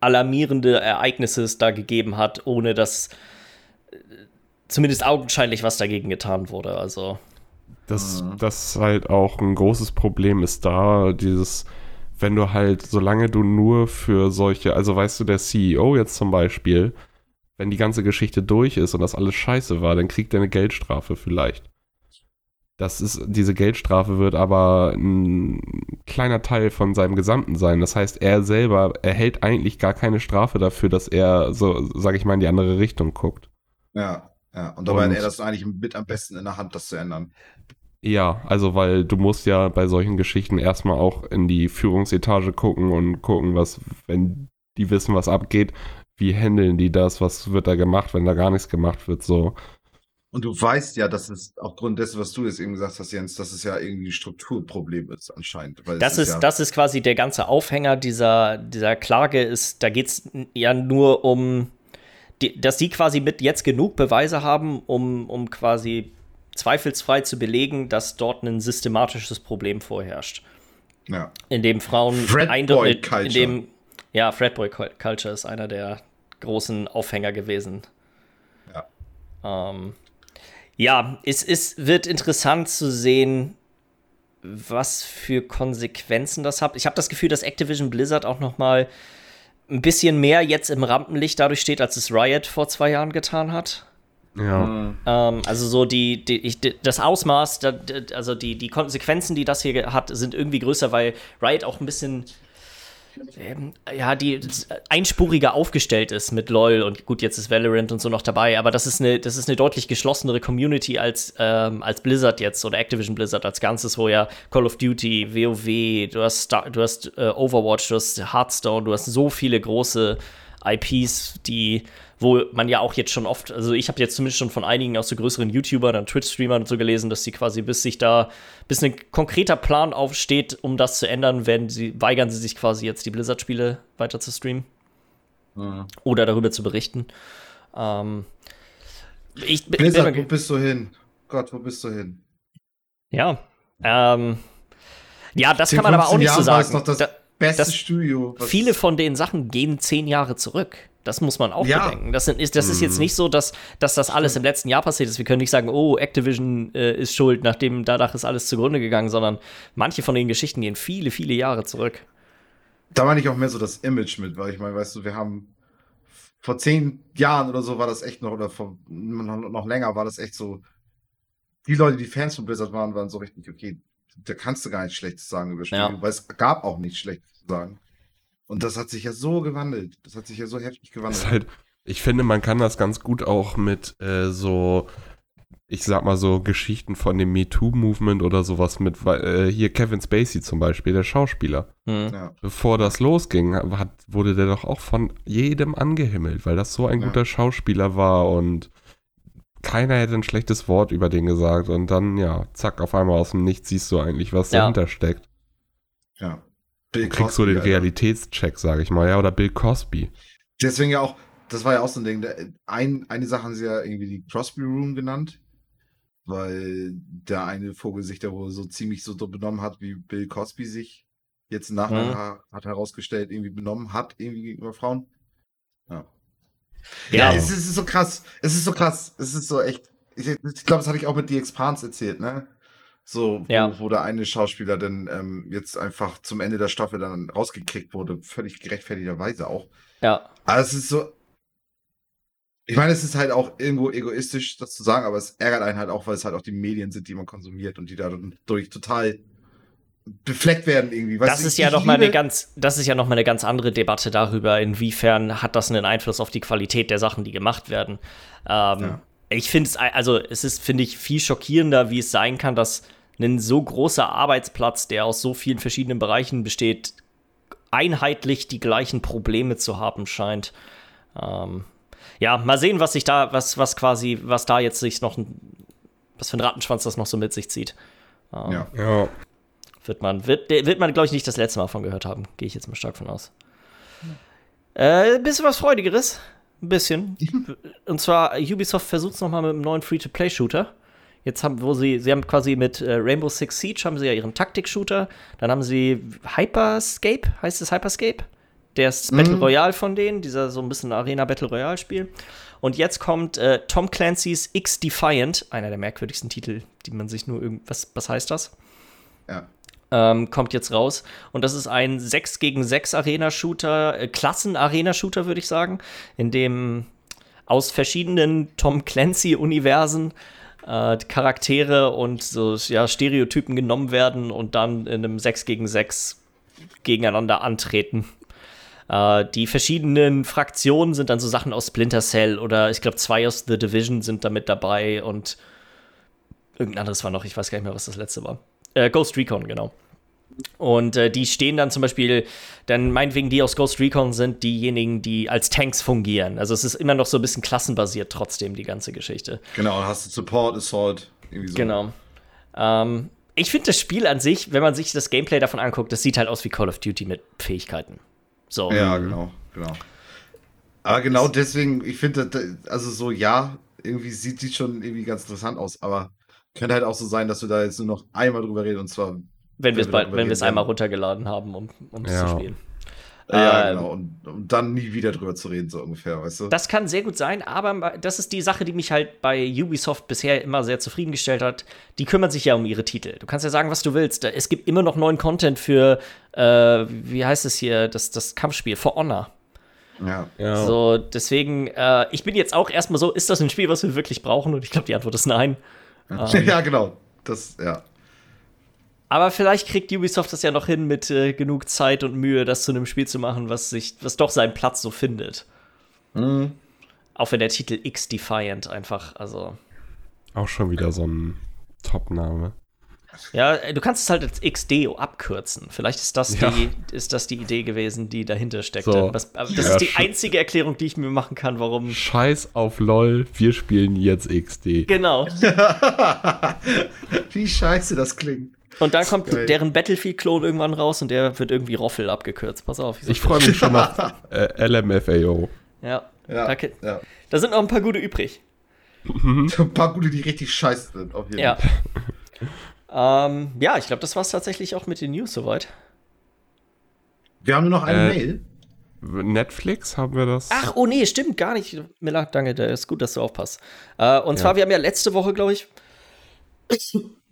Speaker 2: alarmierende Ereignisse es da gegeben hat, ohne dass äh, zumindest augenscheinlich was dagegen getan wurde. Also.
Speaker 3: Das, mhm. das halt auch ein großes Problem ist da, dieses, wenn du halt, solange du nur für solche, also weißt du, der CEO jetzt zum Beispiel, wenn die ganze Geschichte durch ist und das alles scheiße war, dann kriegt er eine Geldstrafe vielleicht. Das ist, diese Geldstrafe wird aber ein kleiner Teil von seinem Gesamten sein. Das heißt, er selber erhält eigentlich gar keine Strafe dafür, dass er so, sag ich mal, in die andere Richtung guckt.
Speaker 1: Ja, ja. Und dabei hat er das eigentlich mit am besten in der Hand, das zu ändern.
Speaker 3: Ja, also weil du musst ja bei solchen Geschichten erstmal auch in die Führungsetage gucken und gucken, was, wenn die wissen, was abgeht, wie handeln die das, was wird da gemacht, wenn da gar nichts gemacht wird, so.
Speaker 1: Und du weißt ja, dass es aufgrund dessen, was du jetzt eben gesagt hast, Jens, dass es ja irgendwie ein Strukturproblem ist anscheinend.
Speaker 2: das ist,
Speaker 1: ist ja
Speaker 2: das ist quasi der ganze Aufhänger dieser, dieser Klage ist, da geht es ja nur um, die, dass die quasi mit jetzt genug Beweise haben, um, um quasi zweifelsfrei zu belegen, dass dort ein systematisches Problem vorherrscht. Ja. In dem Frauen
Speaker 1: eindeutig,
Speaker 2: in dem ja, Fredboy Culture ist einer der großen Aufhänger gewesen.
Speaker 1: Ja.
Speaker 2: Ähm, ja, es ist, wird interessant zu sehen, was für Konsequenzen das hat. Ich habe das Gefühl, dass Activision Blizzard auch noch mal ein bisschen mehr jetzt im Rampenlicht dadurch steht, als es Riot vor zwei Jahren getan hat.
Speaker 3: Ja.
Speaker 2: Mhm. Ähm, also so die, die, ich, das Ausmaß, also die, die Konsequenzen, die das hier hat, sind irgendwie größer, weil Riot auch ein bisschen ähm, ja, die einspuriger aufgestellt ist mit LOL und gut, jetzt ist Valorant und so noch dabei, aber das ist eine, das ist eine deutlich geschlossenere Community als, ähm, als Blizzard jetzt oder Activision Blizzard als Ganzes, wo ja Call of Duty, WoW, du hast, Star, du hast äh, Overwatch, du hast Hearthstone, du hast so viele große IPs, die wo man ja auch jetzt schon oft, also ich habe jetzt zumindest schon von einigen aus so größeren YouTubern und Twitch-Streamern so gelesen, dass sie quasi bis sich da, bis ein konkreter Plan aufsteht, um das zu ändern, wenn sie, weigern sie sich quasi jetzt die Blizzard-Spiele weiter zu streamen. Mhm. Oder darüber zu berichten. Ähm,
Speaker 1: ich, Blizzard, wo bist du hin? Gott, wo bist du hin?
Speaker 2: Ja, ähm, ja, das kann man aber auch nicht so sagen.
Speaker 1: Das da, beste das, Studio.
Speaker 2: Viele von den Sachen gehen zehn Jahre zurück. Das muss man auch ja. bedenken. Das, ist, das ist jetzt mhm. nicht so, dass, dass das alles im letzten Jahr passiert ist. Wir können nicht sagen, oh, Activision äh, ist schuld, nachdem danach ist alles zugrunde gegangen, sondern manche von den Geschichten gehen viele, viele Jahre zurück.
Speaker 1: Da meine ich auch mehr so das Image mit, weil ich meine, weißt du, wir haben vor zehn Jahren oder so war das echt noch, oder vor noch, noch länger war das echt so, die Leute, die Fans von Blizzard waren, waren so richtig, okay, da kannst du gar nichts Schlechtes sagen über Spiele, ja. weil es gab auch nichts Schlechtes sagen. Und das hat sich ja so gewandelt. Das hat sich ja so heftig gewandelt.
Speaker 3: Halt, ich finde, man kann das ganz gut auch mit äh, so, ich sag mal so Geschichten von dem MeToo-Movement oder sowas mit, äh, hier Kevin Spacey zum Beispiel, der Schauspieler. Mhm. Ja. Bevor das losging, hat, wurde der doch auch von jedem angehimmelt, weil das so ein ja. guter Schauspieler war und keiner hätte ein schlechtes Wort über den gesagt und dann, ja, zack, auf einmal aus dem Nichts siehst du eigentlich, was ja. dahinter steckt.
Speaker 1: Ja.
Speaker 3: Bill du kriegst so den Realitätscheck, sage ich mal, ja, oder Bill Cosby.
Speaker 1: Deswegen ja auch, das war ja auch so ein Ding. Ein, eine Sache haben sie ja irgendwie die Crosby Room genannt, weil der eine Vogel sich da wohl so ziemlich so benommen hat, wie Bill Cosby sich jetzt nachher mhm. hat herausgestellt, irgendwie benommen hat, irgendwie gegenüber Frauen. Ja. Ja, ja es, ist so krass. Es ist so krass. Es ist so echt. Ich, ich glaube, das hatte ich auch mit The Expanse erzählt, ne? So, wo, ja. wo der eine Schauspieler dann ähm, jetzt einfach zum Ende der Staffel dann rausgekriegt wurde, völlig gerechtfertigterweise auch.
Speaker 2: Ja.
Speaker 1: Aber es ist so. Ich meine, es ist halt auch irgendwo egoistisch, das zu sagen, aber es ärgert einen halt auch, weil es halt auch die Medien sind, die man konsumiert und die dadurch total befleckt werden irgendwie.
Speaker 2: Weißt das ist ja noch mal eine ganz, das ist ja noch mal eine ganz andere Debatte darüber, inwiefern hat das einen Einfluss auf die Qualität der Sachen, die gemacht werden. Ähm, ja ich finde es, also es ist, finde ich, viel schockierender, wie es sein kann, dass ein so großer Arbeitsplatz, der aus so vielen verschiedenen Bereichen besteht, einheitlich die gleichen Probleme zu haben scheint. Ähm, ja, mal sehen, was sich da, was, was quasi, was da jetzt sich noch, was für ein Rattenschwanz das noch so mit sich zieht.
Speaker 1: Ähm, ja. ja.
Speaker 2: Wird man, wird, wird man, glaube ich, nicht das letzte Mal von gehört haben. Gehe ich jetzt mal stark von aus. Äh, bisschen was Freudigeres. Ein bisschen. Und zwar, Ubisoft versucht es nochmal mit einem neuen Free-to-Play-Shooter. Jetzt haben, wo sie, sie haben quasi mit äh, Rainbow Six Siege haben sie ja ihren Taktik-Shooter. Dann haben sie Hyperscape, heißt es Hyperscape? Der ist mhm. Battle Royale von denen, dieser so ein bisschen Arena-Battle Royale-Spiel. Und jetzt kommt äh, Tom Clancy's X Defiant, einer der merkwürdigsten Titel, die man sich nur irgendwas, was heißt das?
Speaker 1: Ja
Speaker 2: ähm, kommt jetzt raus. Und das ist ein 6 gegen 6 Arena-Shooter, äh, Klassen-Arena-Shooter, würde ich sagen, in dem aus verschiedenen Tom Clancy-Universen äh, Charaktere und so ja, Stereotypen genommen werden und dann in einem 6 gegen 6 gegeneinander antreten. Äh, die verschiedenen Fraktionen sind dann so Sachen aus Splinter Cell oder ich glaube zwei aus The Division sind damit dabei und irgendein anderes war noch, ich weiß gar nicht mehr, was das letzte war. Äh, Ghost Recon, genau. Und äh, die stehen dann zum Beispiel, dann meinetwegen die aus Ghost Recon sind diejenigen, die als Tanks fungieren. Also es ist immer noch so ein bisschen klassenbasiert trotzdem, die ganze Geschichte.
Speaker 1: Genau, hast du Support, Assault, irgendwie so.
Speaker 2: Genau. Ähm, ich finde das Spiel an sich, wenn man sich das Gameplay davon anguckt, das sieht halt aus wie Call of Duty mit Fähigkeiten. So.
Speaker 1: Ja, genau, genau. Aber genau deswegen, ich finde, also so, ja, irgendwie sieht die schon irgendwie ganz interessant aus, aber könnte halt auch so sein, dass wir da jetzt nur noch einmal drüber reden und zwar
Speaker 2: wenn wir es wenn wir es einmal runtergeladen haben, um, um es ja. zu spielen.
Speaker 1: Ja,
Speaker 2: Ähm,
Speaker 1: genau. Und, und dann nie wieder drüber zu reden, so ungefähr, weißt du?
Speaker 2: Das kann sehr gut sein, aber das ist die Sache, die mich halt bei Ubisoft bisher immer sehr zufriedengestellt hat. Die kümmern sich ja um ihre Titel. Du kannst ja sagen, was du willst. Es gibt immer noch neuen Content für, äh, wie heißt es hier, das, das Kampfspiel, For Honor.
Speaker 1: ja.
Speaker 3: Ja.
Speaker 2: So, deswegen, äh, ich bin jetzt auch erstmal so, ist das ein Spiel, was wir wirklich brauchen? Und ich glaube, die Antwort ist nein.
Speaker 1: ja, genau. Das, ja.
Speaker 2: Aber vielleicht kriegt Ubisoft das ja noch hin, mit äh, genug Zeit und Mühe, das zu einem Spiel zu machen, was sich, was doch seinen Platz so findet.
Speaker 1: Mhm.
Speaker 2: Auch wenn der Titel X Defiant einfach, also.
Speaker 3: Auch schon wieder so ein Top-Name.
Speaker 2: Ja, du kannst es halt als XDEO abkürzen. Vielleicht ist das,
Speaker 3: Ja.
Speaker 2: die, ist das die Idee gewesen, die dahinter steckte.
Speaker 3: So.
Speaker 2: Das, aber das
Speaker 3: Ja,
Speaker 2: ist die einzige Erklärung, die ich mir machen kann, warum.
Speaker 3: Scheiß auf LOL, wir spielen jetzt XD.
Speaker 2: Genau.
Speaker 1: Wie scheiße das klingt.
Speaker 2: Und dann kommt
Speaker 1: Geil.
Speaker 2: deren Battlefield-Klon irgendwann raus und der wird irgendwie Roffel abgekürzt. Pass auf.
Speaker 3: Ich freue mich schon auf äh, LMFAO.
Speaker 2: Ja.
Speaker 1: Ja,
Speaker 2: Da,
Speaker 1: ja.
Speaker 2: da sind noch ein paar gute übrig.
Speaker 1: Ein paar gute, die richtig scheiße sind, auf jeden
Speaker 2: Ja.
Speaker 1: Fall.
Speaker 2: ähm, ja, ich glaube, das war es tatsächlich auch mit den News soweit.
Speaker 1: Wir haben nur noch eine
Speaker 3: Äh,
Speaker 1: Mail.
Speaker 3: Netflix haben wir das?
Speaker 2: Ach, oh nee, stimmt gar nicht. Miller, danke, der ist gut, dass du aufpasst. Äh, und zwar, wir haben ja letzte Woche, glaube ich,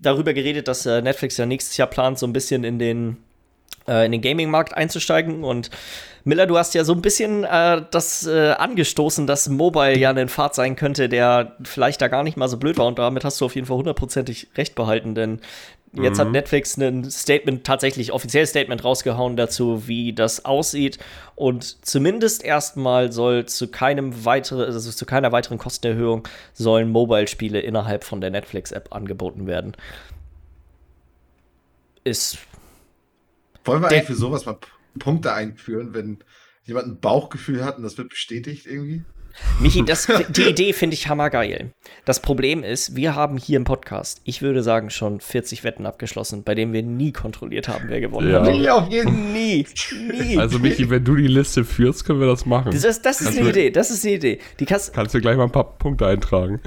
Speaker 2: darüber geredet, dass äh, Netflix ja nächstes Jahr plant, so ein bisschen in den, äh, in den Gaming-Markt einzusteigen. Und Miller, du hast ja so ein bisschen äh, das äh, angestoßen, dass Mobile ja ein Pfad sein könnte, der vielleicht da gar nicht mal so blöd war. Und damit hast du auf jeden Fall hundertprozentig recht behalten, denn Jetzt hat
Speaker 3: Mhm.
Speaker 2: Netflix ein Statement, tatsächlich offizielles Statement rausgehauen dazu, wie das aussieht. Und zumindest erstmal soll zu keinem weiteren, also zu keiner weiteren Kostenerhöhung sollen Mobile-Spiele innerhalb von der Netflix-App angeboten werden. Ist.
Speaker 1: Wollen wir eigentlich für sowas mal Punkte einführen, wenn jemand ein Bauchgefühl hat und das wird bestätigt irgendwie?
Speaker 2: Michi, das, die Idee finde ich hammergeil. Das Problem ist, wir haben hier im Podcast, ich würde sagen, schon 40 Wetten abgeschlossen, bei denen wir nie kontrolliert haben, wer gewonnen
Speaker 3: Ja.
Speaker 2: hat.
Speaker 1: Nee, auf jeden
Speaker 2: Nie. Nie.
Speaker 3: Also, Michi, wenn du die Liste führst, können wir das machen.
Speaker 2: das, ist- das ist eine
Speaker 3: du-
Speaker 2: Idee, das ist eine Idee. Die kannst,
Speaker 3: Kannst du gleich mal ein paar Punkte eintragen.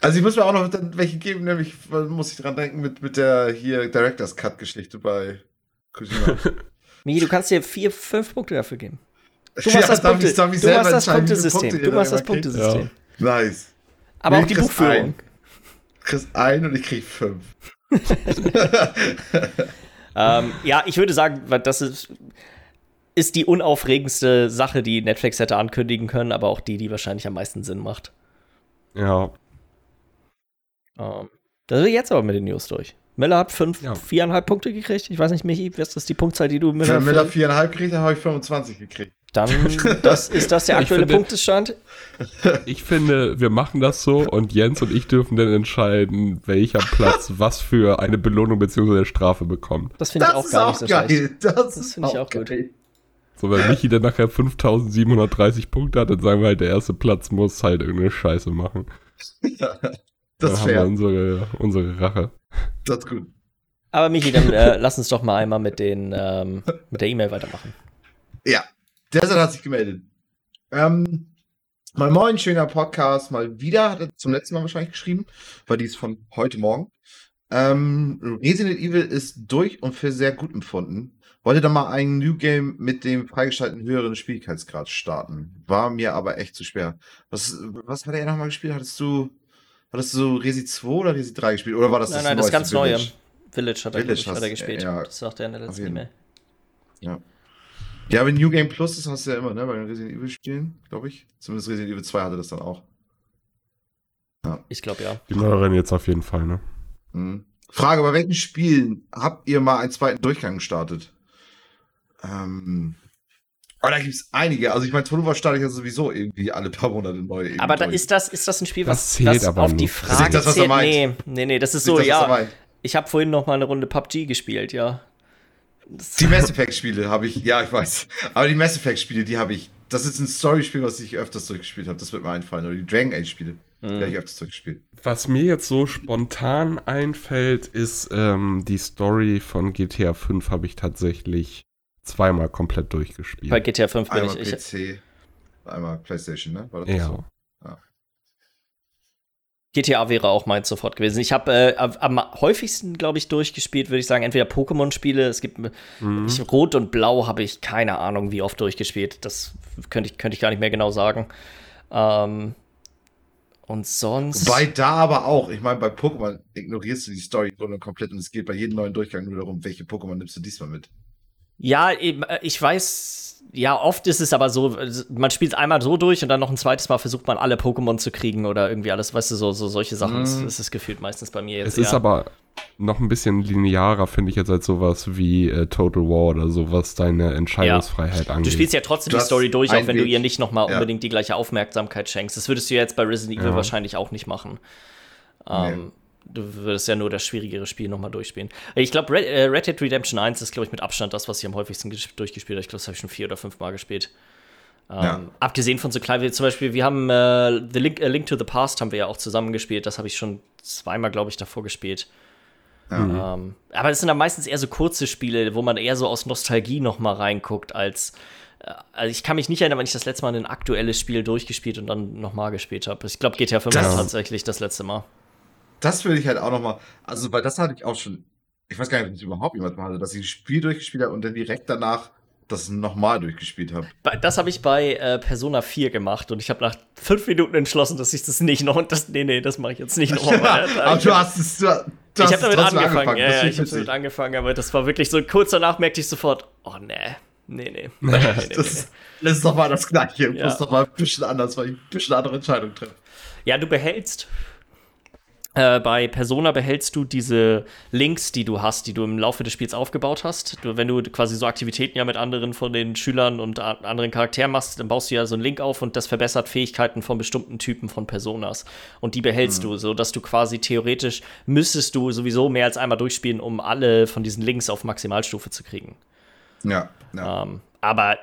Speaker 1: Also ich muss mir auch noch welche geben, nämlich muss ich dran denken mit, mit der hier Director's Cut Geschichte bei Kojima.
Speaker 2: Michi, du kannst dir vier, fünf Punkte dafür geben. Du
Speaker 1: Ja,
Speaker 2: machst das,
Speaker 1: darf
Speaker 2: Punkte,
Speaker 1: ich- darf ich
Speaker 2: du machst das Punktesystem.
Speaker 1: Punkte
Speaker 2: Du machst
Speaker 1: da
Speaker 2: das? Punktesystem.
Speaker 1: nice.
Speaker 2: Aber
Speaker 1: Nee,
Speaker 2: auch die Buchführung.
Speaker 1: ein. Du kriegst ein und ich krieg fünf.
Speaker 2: Ähm, ja, ich würde sagen, weil das ist, ist die unaufregendste Sache, die Netflix hätte ankündigen können, aber auch die, die wahrscheinlich am meisten Sinn macht.
Speaker 3: Ja.
Speaker 2: Ähm, da sind wir jetzt aber mit den News durch. Miller hat fünf,
Speaker 3: Ja.
Speaker 2: viereinhalb Punkte gekriegt. Ich weiß nicht, Michi, ist das die Punktzahl, die du
Speaker 1: Wenn
Speaker 2: Miller,
Speaker 1: Miller
Speaker 2: für-
Speaker 1: viereinhalb kriegt, dann habe ich 25 gekriegt.
Speaker 2: Dann das, ist das der
Speaker 3: Ich
Speaker 2: aktuelle
Speaker 3: finde-
Speaker 2: Punktestand?
Speaker 3: Ich finde, wir machen das so und Jens und ich dürfen dann entscheiden, welcher Platz was für eine Belohnung bzw. Strafe bekommt.
Speaker 2: Das finde ich auch gar nicht so schlecht.
Speaker 1: Das,
Speaker 2: Das finde ich auch gut.
Speaker 1: geil.
Speaker 3: So, wenn Michi dann nachher 5730 Punkte hat, dann sagen wir halt, der erste Platz muss halt irgendeine Scheiße machen.
Speaker 1: Das
Speaker 3: dann
Speaker 1: ist
Speaker 3: haben wir
Speaker 1: fair.
Speaker 3: unsere, unsere Rache.
Speaker 1: Das ist gut.
Speaker 2: Aber Michi, dann äh, lass uns doch mal einmal mit, den, ähm, mit der E-Mail weitermachen.
Speaker 1: Ja, Desert hat sich gemeldet. Ähm, mal moin, schöner Podcast. Mal wieder, hat er zum letzten Mal wahrscheinlich geschrieben, weil die ist von heute Morgen. Ähm, Resident Evil ist durch und für sehr gut empfunden. Wollte dann mal ein New Game mit dem freigeschalteten höheren Schwierigkeitsgrad starten. War mir aber echt zu schwer. Was, was hat er nochmal gespielt? Hattest du, hattest du Resi 2 oder Resi 3 gespielt? Oder war das
Speaker 2: Nein, nein, das
Speaker 1: neueste
Speaker 2: ganz neue.
Speaker 1: Village?
Speaker 2: Village hat er,
Speaker 1: Village
Speaker 2: hat er gespielt.
Speaker 1: ja,
Speaker 2: das sagt er in der letzten. E-Mail.
Speaker 1: Ja, wenn New Game Plus ist, hast du ja immer, ne, bei den Resident Evil Spielen, glaube ich. Zumindest Resident Evil 2 hatte das dann auch.
Speaker 2: Ich glaube ja.
Speaker 3: Die neueren jetzt auf jeden Fall, ne?
Speaker 1: Mhm. Frage, bei welchen Spielen habt ihr mal einen zweiten Durchgang gestartet? Ähm, oh, da gibt es einige. Also ich meine, Tonova starte ich ja sowieso irgendwie alle paar Monate neu.
Speaker 2: Aber da
Speaker 1: durch.
Speaker 2: ist das, ist das ein Spiel,
Speaker 3: Das
Speaker 2: was
Speaker 3: zählt
Speaker 2: was
Speaker 3: aber
Speaker 2: auf die
Speaker 3: nicht. Das ist
Speaker 2: Frage
Speaker 1: nicht das, was er
Speaker 2: zählt?
Speaker 1: meint.
Speaker 2: Nee, nee, nee, das ist
Speaker 1: Nicht
Speaker 2: so,
Speaker 1: das,
Speaker 2: ja. Ich habe vorhin noch mal eine Runde PUBG gespielt, ja.
Speaker 1: Die Mass Effect Spiele habe ich, ja, ich weiß. Aber die Mass Effect Spiele, die habe ich. Das ist ein Story-Spiel, was ich öfters durchgespielt habe. Das wird mir einfallen. Oder die Dragon Age Spiele, die habe ich öfters durchgespielt.
Speaker 3: Was mir jetzt so spontan einfällt, ist ähm, die Story von GTA 5 habe ich tatsächlich zweimal komplett durchgespielt.
Speaker 2: Bei GTA 5 bin
Speaker 1: Einmal
Speaker 2: ich. ich
Speaker 1: PC, einmal PlayStation, ne? War das
Speaker 3: ja.
Speaker 1: so?
Speaker 2: GTA wäre auch mein sofort gewesen. Ich habe äh, am häufigsten, glaube ich, durchgespielt, würde ich sagen, entweder Pokémon-Spiele. Es gibt mhm. ich, Rot und Blau habe ich keine Ahnung, wie oft durchgespielt. Das könnte ich, könnte ich gar nicht mehr genau sagen. Ähm, und sonst.
Speaker 1: Bei da aber auch. Ich meine, bei Pokémon ignorierst du die Story komplett und es geht bei jedem neuen Durchgang nur darum, welche Pokémon nimmst du diesmal mit.
Speaker 2: Ja, eben, äh, ich weiß ja, oft ist es aber so, man spielt einmal so durch und dann noch ein zweites Mal versucht man alle Pokémon zu kriegen oder irgendwie alles, weißt du, so, so solche Sachen. Mm. Das ist gefühlt meistens bei mir jetzt.
Speaker 3: Es eher. ist aber noch ein bisschen linearer, finde ich jetzt als sowas wie äh, Total War oder so, was deine Entscheidungsfreiheit ja. angeht.
Speaker 2: Du spielst ja trotzdem die Story durch, auch wenn du ihr nicht nochmal ja. unbedingt die gleiche Aufmerksamkeit schenkst. Das würdest du jetzt bei Resident Evil wahrscheinlich auch nicht machen. Ähm, nee du würdest ja nur das schwierigere Spiel nochmal durchspielen. Ich glaube, Red, äh, Red, Dead Redemption 1 ist, glaube ich, mit Abstand das, was ich am häufigsten durchgespielt habe. Ich glaube, das habe ich schon vier oder fünf Mal gespielt. Ähm, ja. Abgesehen von so klein wie zum Beispiel, wir haben äh, The Link, A Link to the Past haben wir ja auch zusammen gespielt. Das habe ich schon zweimal, glaube ich, davor gespielt. Ja. Ähm, aber es sind dann meistens eher so kurze Spiele, wo man eher so aus Nostalgie nochmal reinguckt, als äh, also ich kann mich nicht erinnern, wenn ich das letzte Mal ein aktuelles Spiel durchgespielt und dann nochmal gespielt habe. Ich glaube, GTA 5 war tatsächlich das letzte Mal
Speaker 1: das würde ich halt auch nochmal, also, weil das hatte ich auch schon, ich weiß gar nicht, ob ich überhaupt jemand mal hatte, dass ich ein Spiel durchgespielt habe und dann direkt danach das nochmal durchgespielt habe.
Speaker 2: Das habe ich bei äh, Persona 4 gemacht und ich habe nach fünf Minuten entschlossen, dass ich das nicht noch und das, nee, nee, das mache ich jetzt nicht nochmal.
Speaker 1: Ja, aber du hast es, du,
Speaker 2: ich habe damit angefangen, angefangen. Ja, ja, ich habe damit angefangen, aber das war wirklich so, kurz danach merkte ich sofort, oh nee, nee, nee. nee, nee,
Speaker 1: das, ist doch mal das Gleiche, ja. muss doch mal ein bisschen anders, weil ich ein bisschen andere Entscheidungen treffe.
Speaker 2: Ja, du behältst äh, bei Persona behältst du diese Links, die du hast, die du im Laufe des Spiels aufgebaut hast. Du, wenn du quasi so Aktivitäten ja mit anderen von den Schülern und anderen Charakteren machst, dann baust du ja so einen Link auf und das verbessert Fähigkeiten von bestimmten Typen von Personas. Und die behältst mhm. du, so dass du quasi theoretisch müsstest du sowieso mehr als einmal durchspielen, um alle von diesen Links auf Maximalstufe zu kriegen.
Speaker 1: Ja.
Speaker 2: ja. Ähm, aber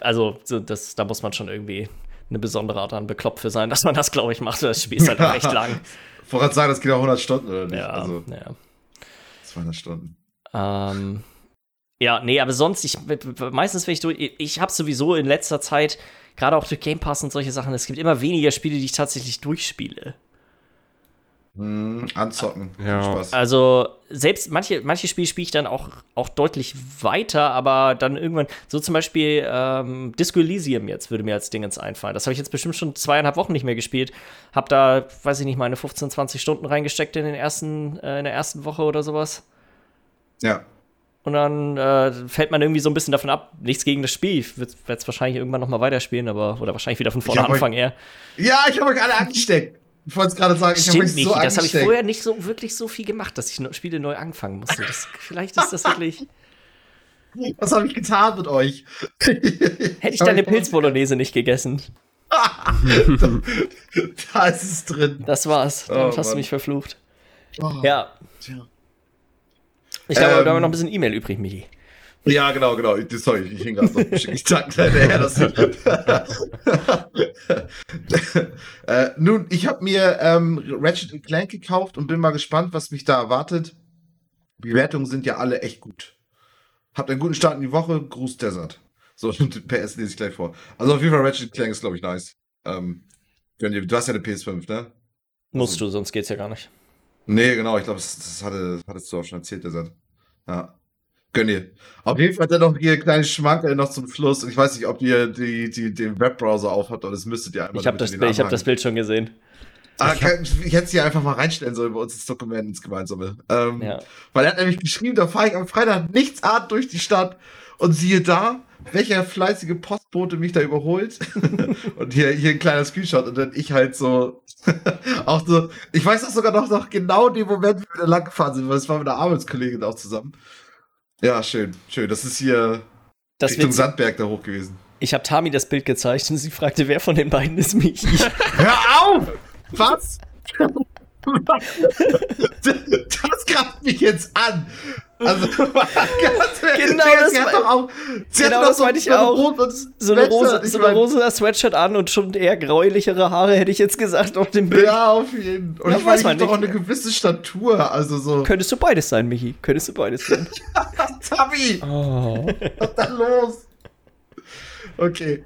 Speaker 2: also das, da muss man schon irgendwie eine besondere Art an bekloppt für sein, dass man das, glaube ich, macht. Das Spiel ist halt recht lang
Speaker 1: vorher sagen, das geht auch 100 Stunden, oder nicht?
Speaker 2: Ja, also, ja.
Speaker 1: 200 Stunden.
Speaker 2: Ähm, ja, nee, aber sonst, ich, meistens, wenn ich durch, ich habe sowieso in letzter Zeit, gerade auch durch Game Pass und solche Sachen, es gibt immer weniger Spiele, die ich tatsächlich durchspiele.
Speaker 1: Hm, anzocken.
Speaker 2: Ja. Spaß. Also, selbst manche, manche Spiele spiele ich dann auch, auch deutlich weiter, aber dann irgendwann, so zum Beispiel ähm, Disco Elysium jetzt würde mir als Dingens einfallen. Das habe ich jetzt bestimmt schon zweieinhalb Wochen nicht mehr gespielt. Hab da, weiß ich nicht, meine 15, 20 Stunden reingesteckt in, den ersten, äh, in der ersten Woche oder sowas.
Speaker 1: Ja.
Speaker 2: Und dann äh, fällt man irgendwie so ein bisschen davon ab, nichts gegen das Spiel. Ich werde es wahrscheinlich irgendwann noch mal weiterspielen, aber oder wahrscheinlich wieder von vorne anfangen eher.
Speaker 1: Ja, ich habe euch alle angesteckt. Ich wollte es gerade sagen, ich
Speaker 2: habe mich so Das habe ich vorher nicht so wirklich so viel gemacht, dass ich Spiele neu anfangen musste. Das, vielleicht ist das wirklich.
Speaker 1: Was habe ich getan mit euch?
Speaker 2: Hätte ich deine Pilzbolognese nicht gegessen.
Speaker 1: da ist es drin.
Speaker 2: Das war's. Damit oh, hast du mich verflucht. Oh, ja. Tja. Ich glaube, ähm, da haben wir noch ein bisschen E-Mail übrig, Michi.
Speaker 1: Ja, genau, genau. Sorry, ich hing gerade noch ein bisschen gedankt hinterher. Das äh, nun, ich habe mir ähm, Ratchet Clank gekauft und bin mal gespannt, was mich da erwartet. Die Wertungen sind ja alle echt gut. Habt einen guten Start in die Woche. Gruß Desert. So, PS lese ich gleich vor. Also auf jeden Fall Ratchet Clank ist, glaube ich, nice. Ähm, du hast ja eine PS5, ne?
Speaker 2: Musst also, du, sonst geht's ja gar nicht.
Speaker 1: Nee, genau, ich glaube, das, das, hatte, das hattest du auch schon erzählt, Desert. Ja. Gönn ihr. Auf jeden Fall er noch hier kleine Schmankerl noch zum Schluss. Ich weiß nicht, ob ihr die, die, den Webbrowser aufhabt, aber das müsstet ihr
Speaker 2: einmal. Ich habe das, ich hab das Bild schon gesehen.
Speaker 1: Ah, kann, ich hätte es hier einfach mal reinstellen sollen bei uns ins Dokument, ins gemeinsame. Ähm, ja. Weil er hat nämlich geschrieben, da fahre ich am Freitag nichts an durch die Stadt und siehe da, welcher fleißige Postbote mich da überholt. und hier, hier ein kleiner Screenshot und dann ich halt so, auch so, ich weiß das sogar noch, noch genau den Moment, wie wir da lang gefahren sind, weil es war mit einer Arbeitskollegin auch zusammen. Ja, schön, schön. Das ist hier das Richtung Sandberg da hoch gewesen.
Speaker 2: Ich habe Tami das Bild gezeigt und sie fragte, wer von den beiden ist Michi.
Speaker 1: Hör auf! Was? das greift mich jetzt an. Also,
Speaker 2: genau das, sie hat doch auch, sie genau das meinte ich auch. So eine, rosa, so eine rosa Sweatshirt an und schon eher gräulichere Haare, hätte ich jetzt gesagt, auf dem Bild.
Speaker 1: Ja, auf jeden Fall. Und ja, ich weiß, ich doch auch eine gewisse Statur, also so.
Speaker 2: Könntest du beides sein, Michi. Könntest du beides sein.
Speaker 1: Tabi! Oh. Was ist da los? Okay.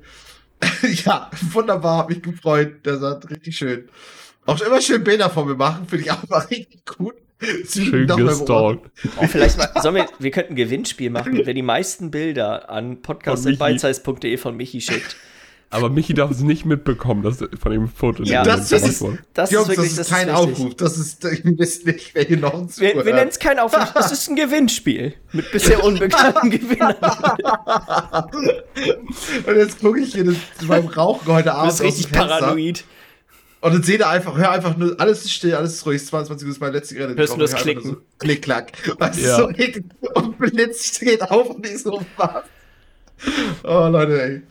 Speaker 1: ja, wunderbar, hab mich gefreut. Der sah richtig schön. Auch immer schön Bilder von mir machen, finde ich auch mal richtig gut.
Speaker 3: Schön gestalkt.
Speaker 2: Oh, vielleicht mal, sollen wir, wir könnten ein Gewinnspiel machen, wer die meisten Bilder an podcast.beizeis.de von Michi schickt.
Speaker 3: Aber Michi darf es nicht mitbekommen, dass von ihm ein Foto
Speaker 2: ja,
Speaker 1: das, das, ist,
Speaker 2: das,
Speaker 1: Jungs,
Speaker 2: ist wirklich,
Speaker 1: das ist kein das ist Aufruf. Das ist, ich weiß nicht, wer hier noch uns
Speaker 2: Wir, wir nennen es kein Aufruf, das ist ein Gewinnspiel. Mit bisher unbekannten Gewinnern.
Speaker 1: Und jetzt gucke ich hier beim Rauchen heute Abend.
Speaker 2: Du bist richtig paranoid.
Speaker 1: Und dann seht ihr einfach, hör einfach nur, alles ist still, alles ist ruhig, 22 Uhr ist mein letzte Gerät.
Speaker 2: Hörst du das Klicken? So,
Speaker 1: klick, klack. Weißt ja. so, und Blitz steht auf und ich so, was? Oh, Leute, ey.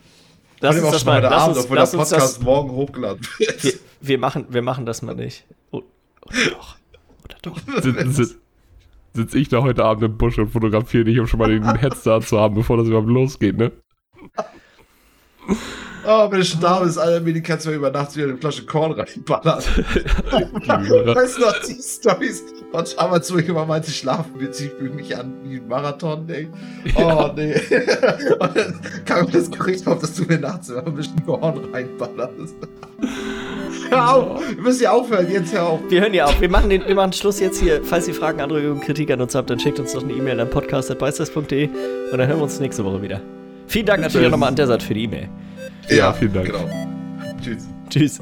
Speaker 2: Lass uns das mal, heute Abend,
Speaker 1: uns, obwohl der Podcast das, morgen hochgeladen
Speaker 2: wird. Wir, wir, machen, wir machen das mal nicht. Oh, oder doch. Oder doch.
Speaker 3: Sitz, sitz, sitz ich da heute Abend im Busch und fotografiere dich, um schon mal den Headstart zu haben, bevor das überhaupt losgeht, ne?
Speaker 1: Oh, wenn du schon da bist, Alter, mir kannst du über Nacht wieder eine Flasche Korn reinballern. weißt du noch, die Storys von Amazon, ich immer meinte, schlafen wird, ich fühle mich an wie ein Marathon, ey. Oh, ja. nee. Und dann kam mir das Gerücht auf, dass du mir nachts immer ein bisschen Korn reinballerst. Hör auf, wir müssen ja aufhören, jetzt hör auf.
Speaker 2: Wir hören ja auf, wir machen, den, wir machen Schluss jetzt hier. Falls ihr Fragen, Anregungen, Kritik an uns habt, dann schickt uns doch eine E-Mail an podcast.beißes.de und dann hören wir uns nächste Woche wieder. Vielen Dank natürlich auch nochmal an Desert für die E-Mail.
Speaker 3: Ja, ja, vielen Dank.
Speaker 1: Genau. Tschüss.
Speaker 2: Tschüss.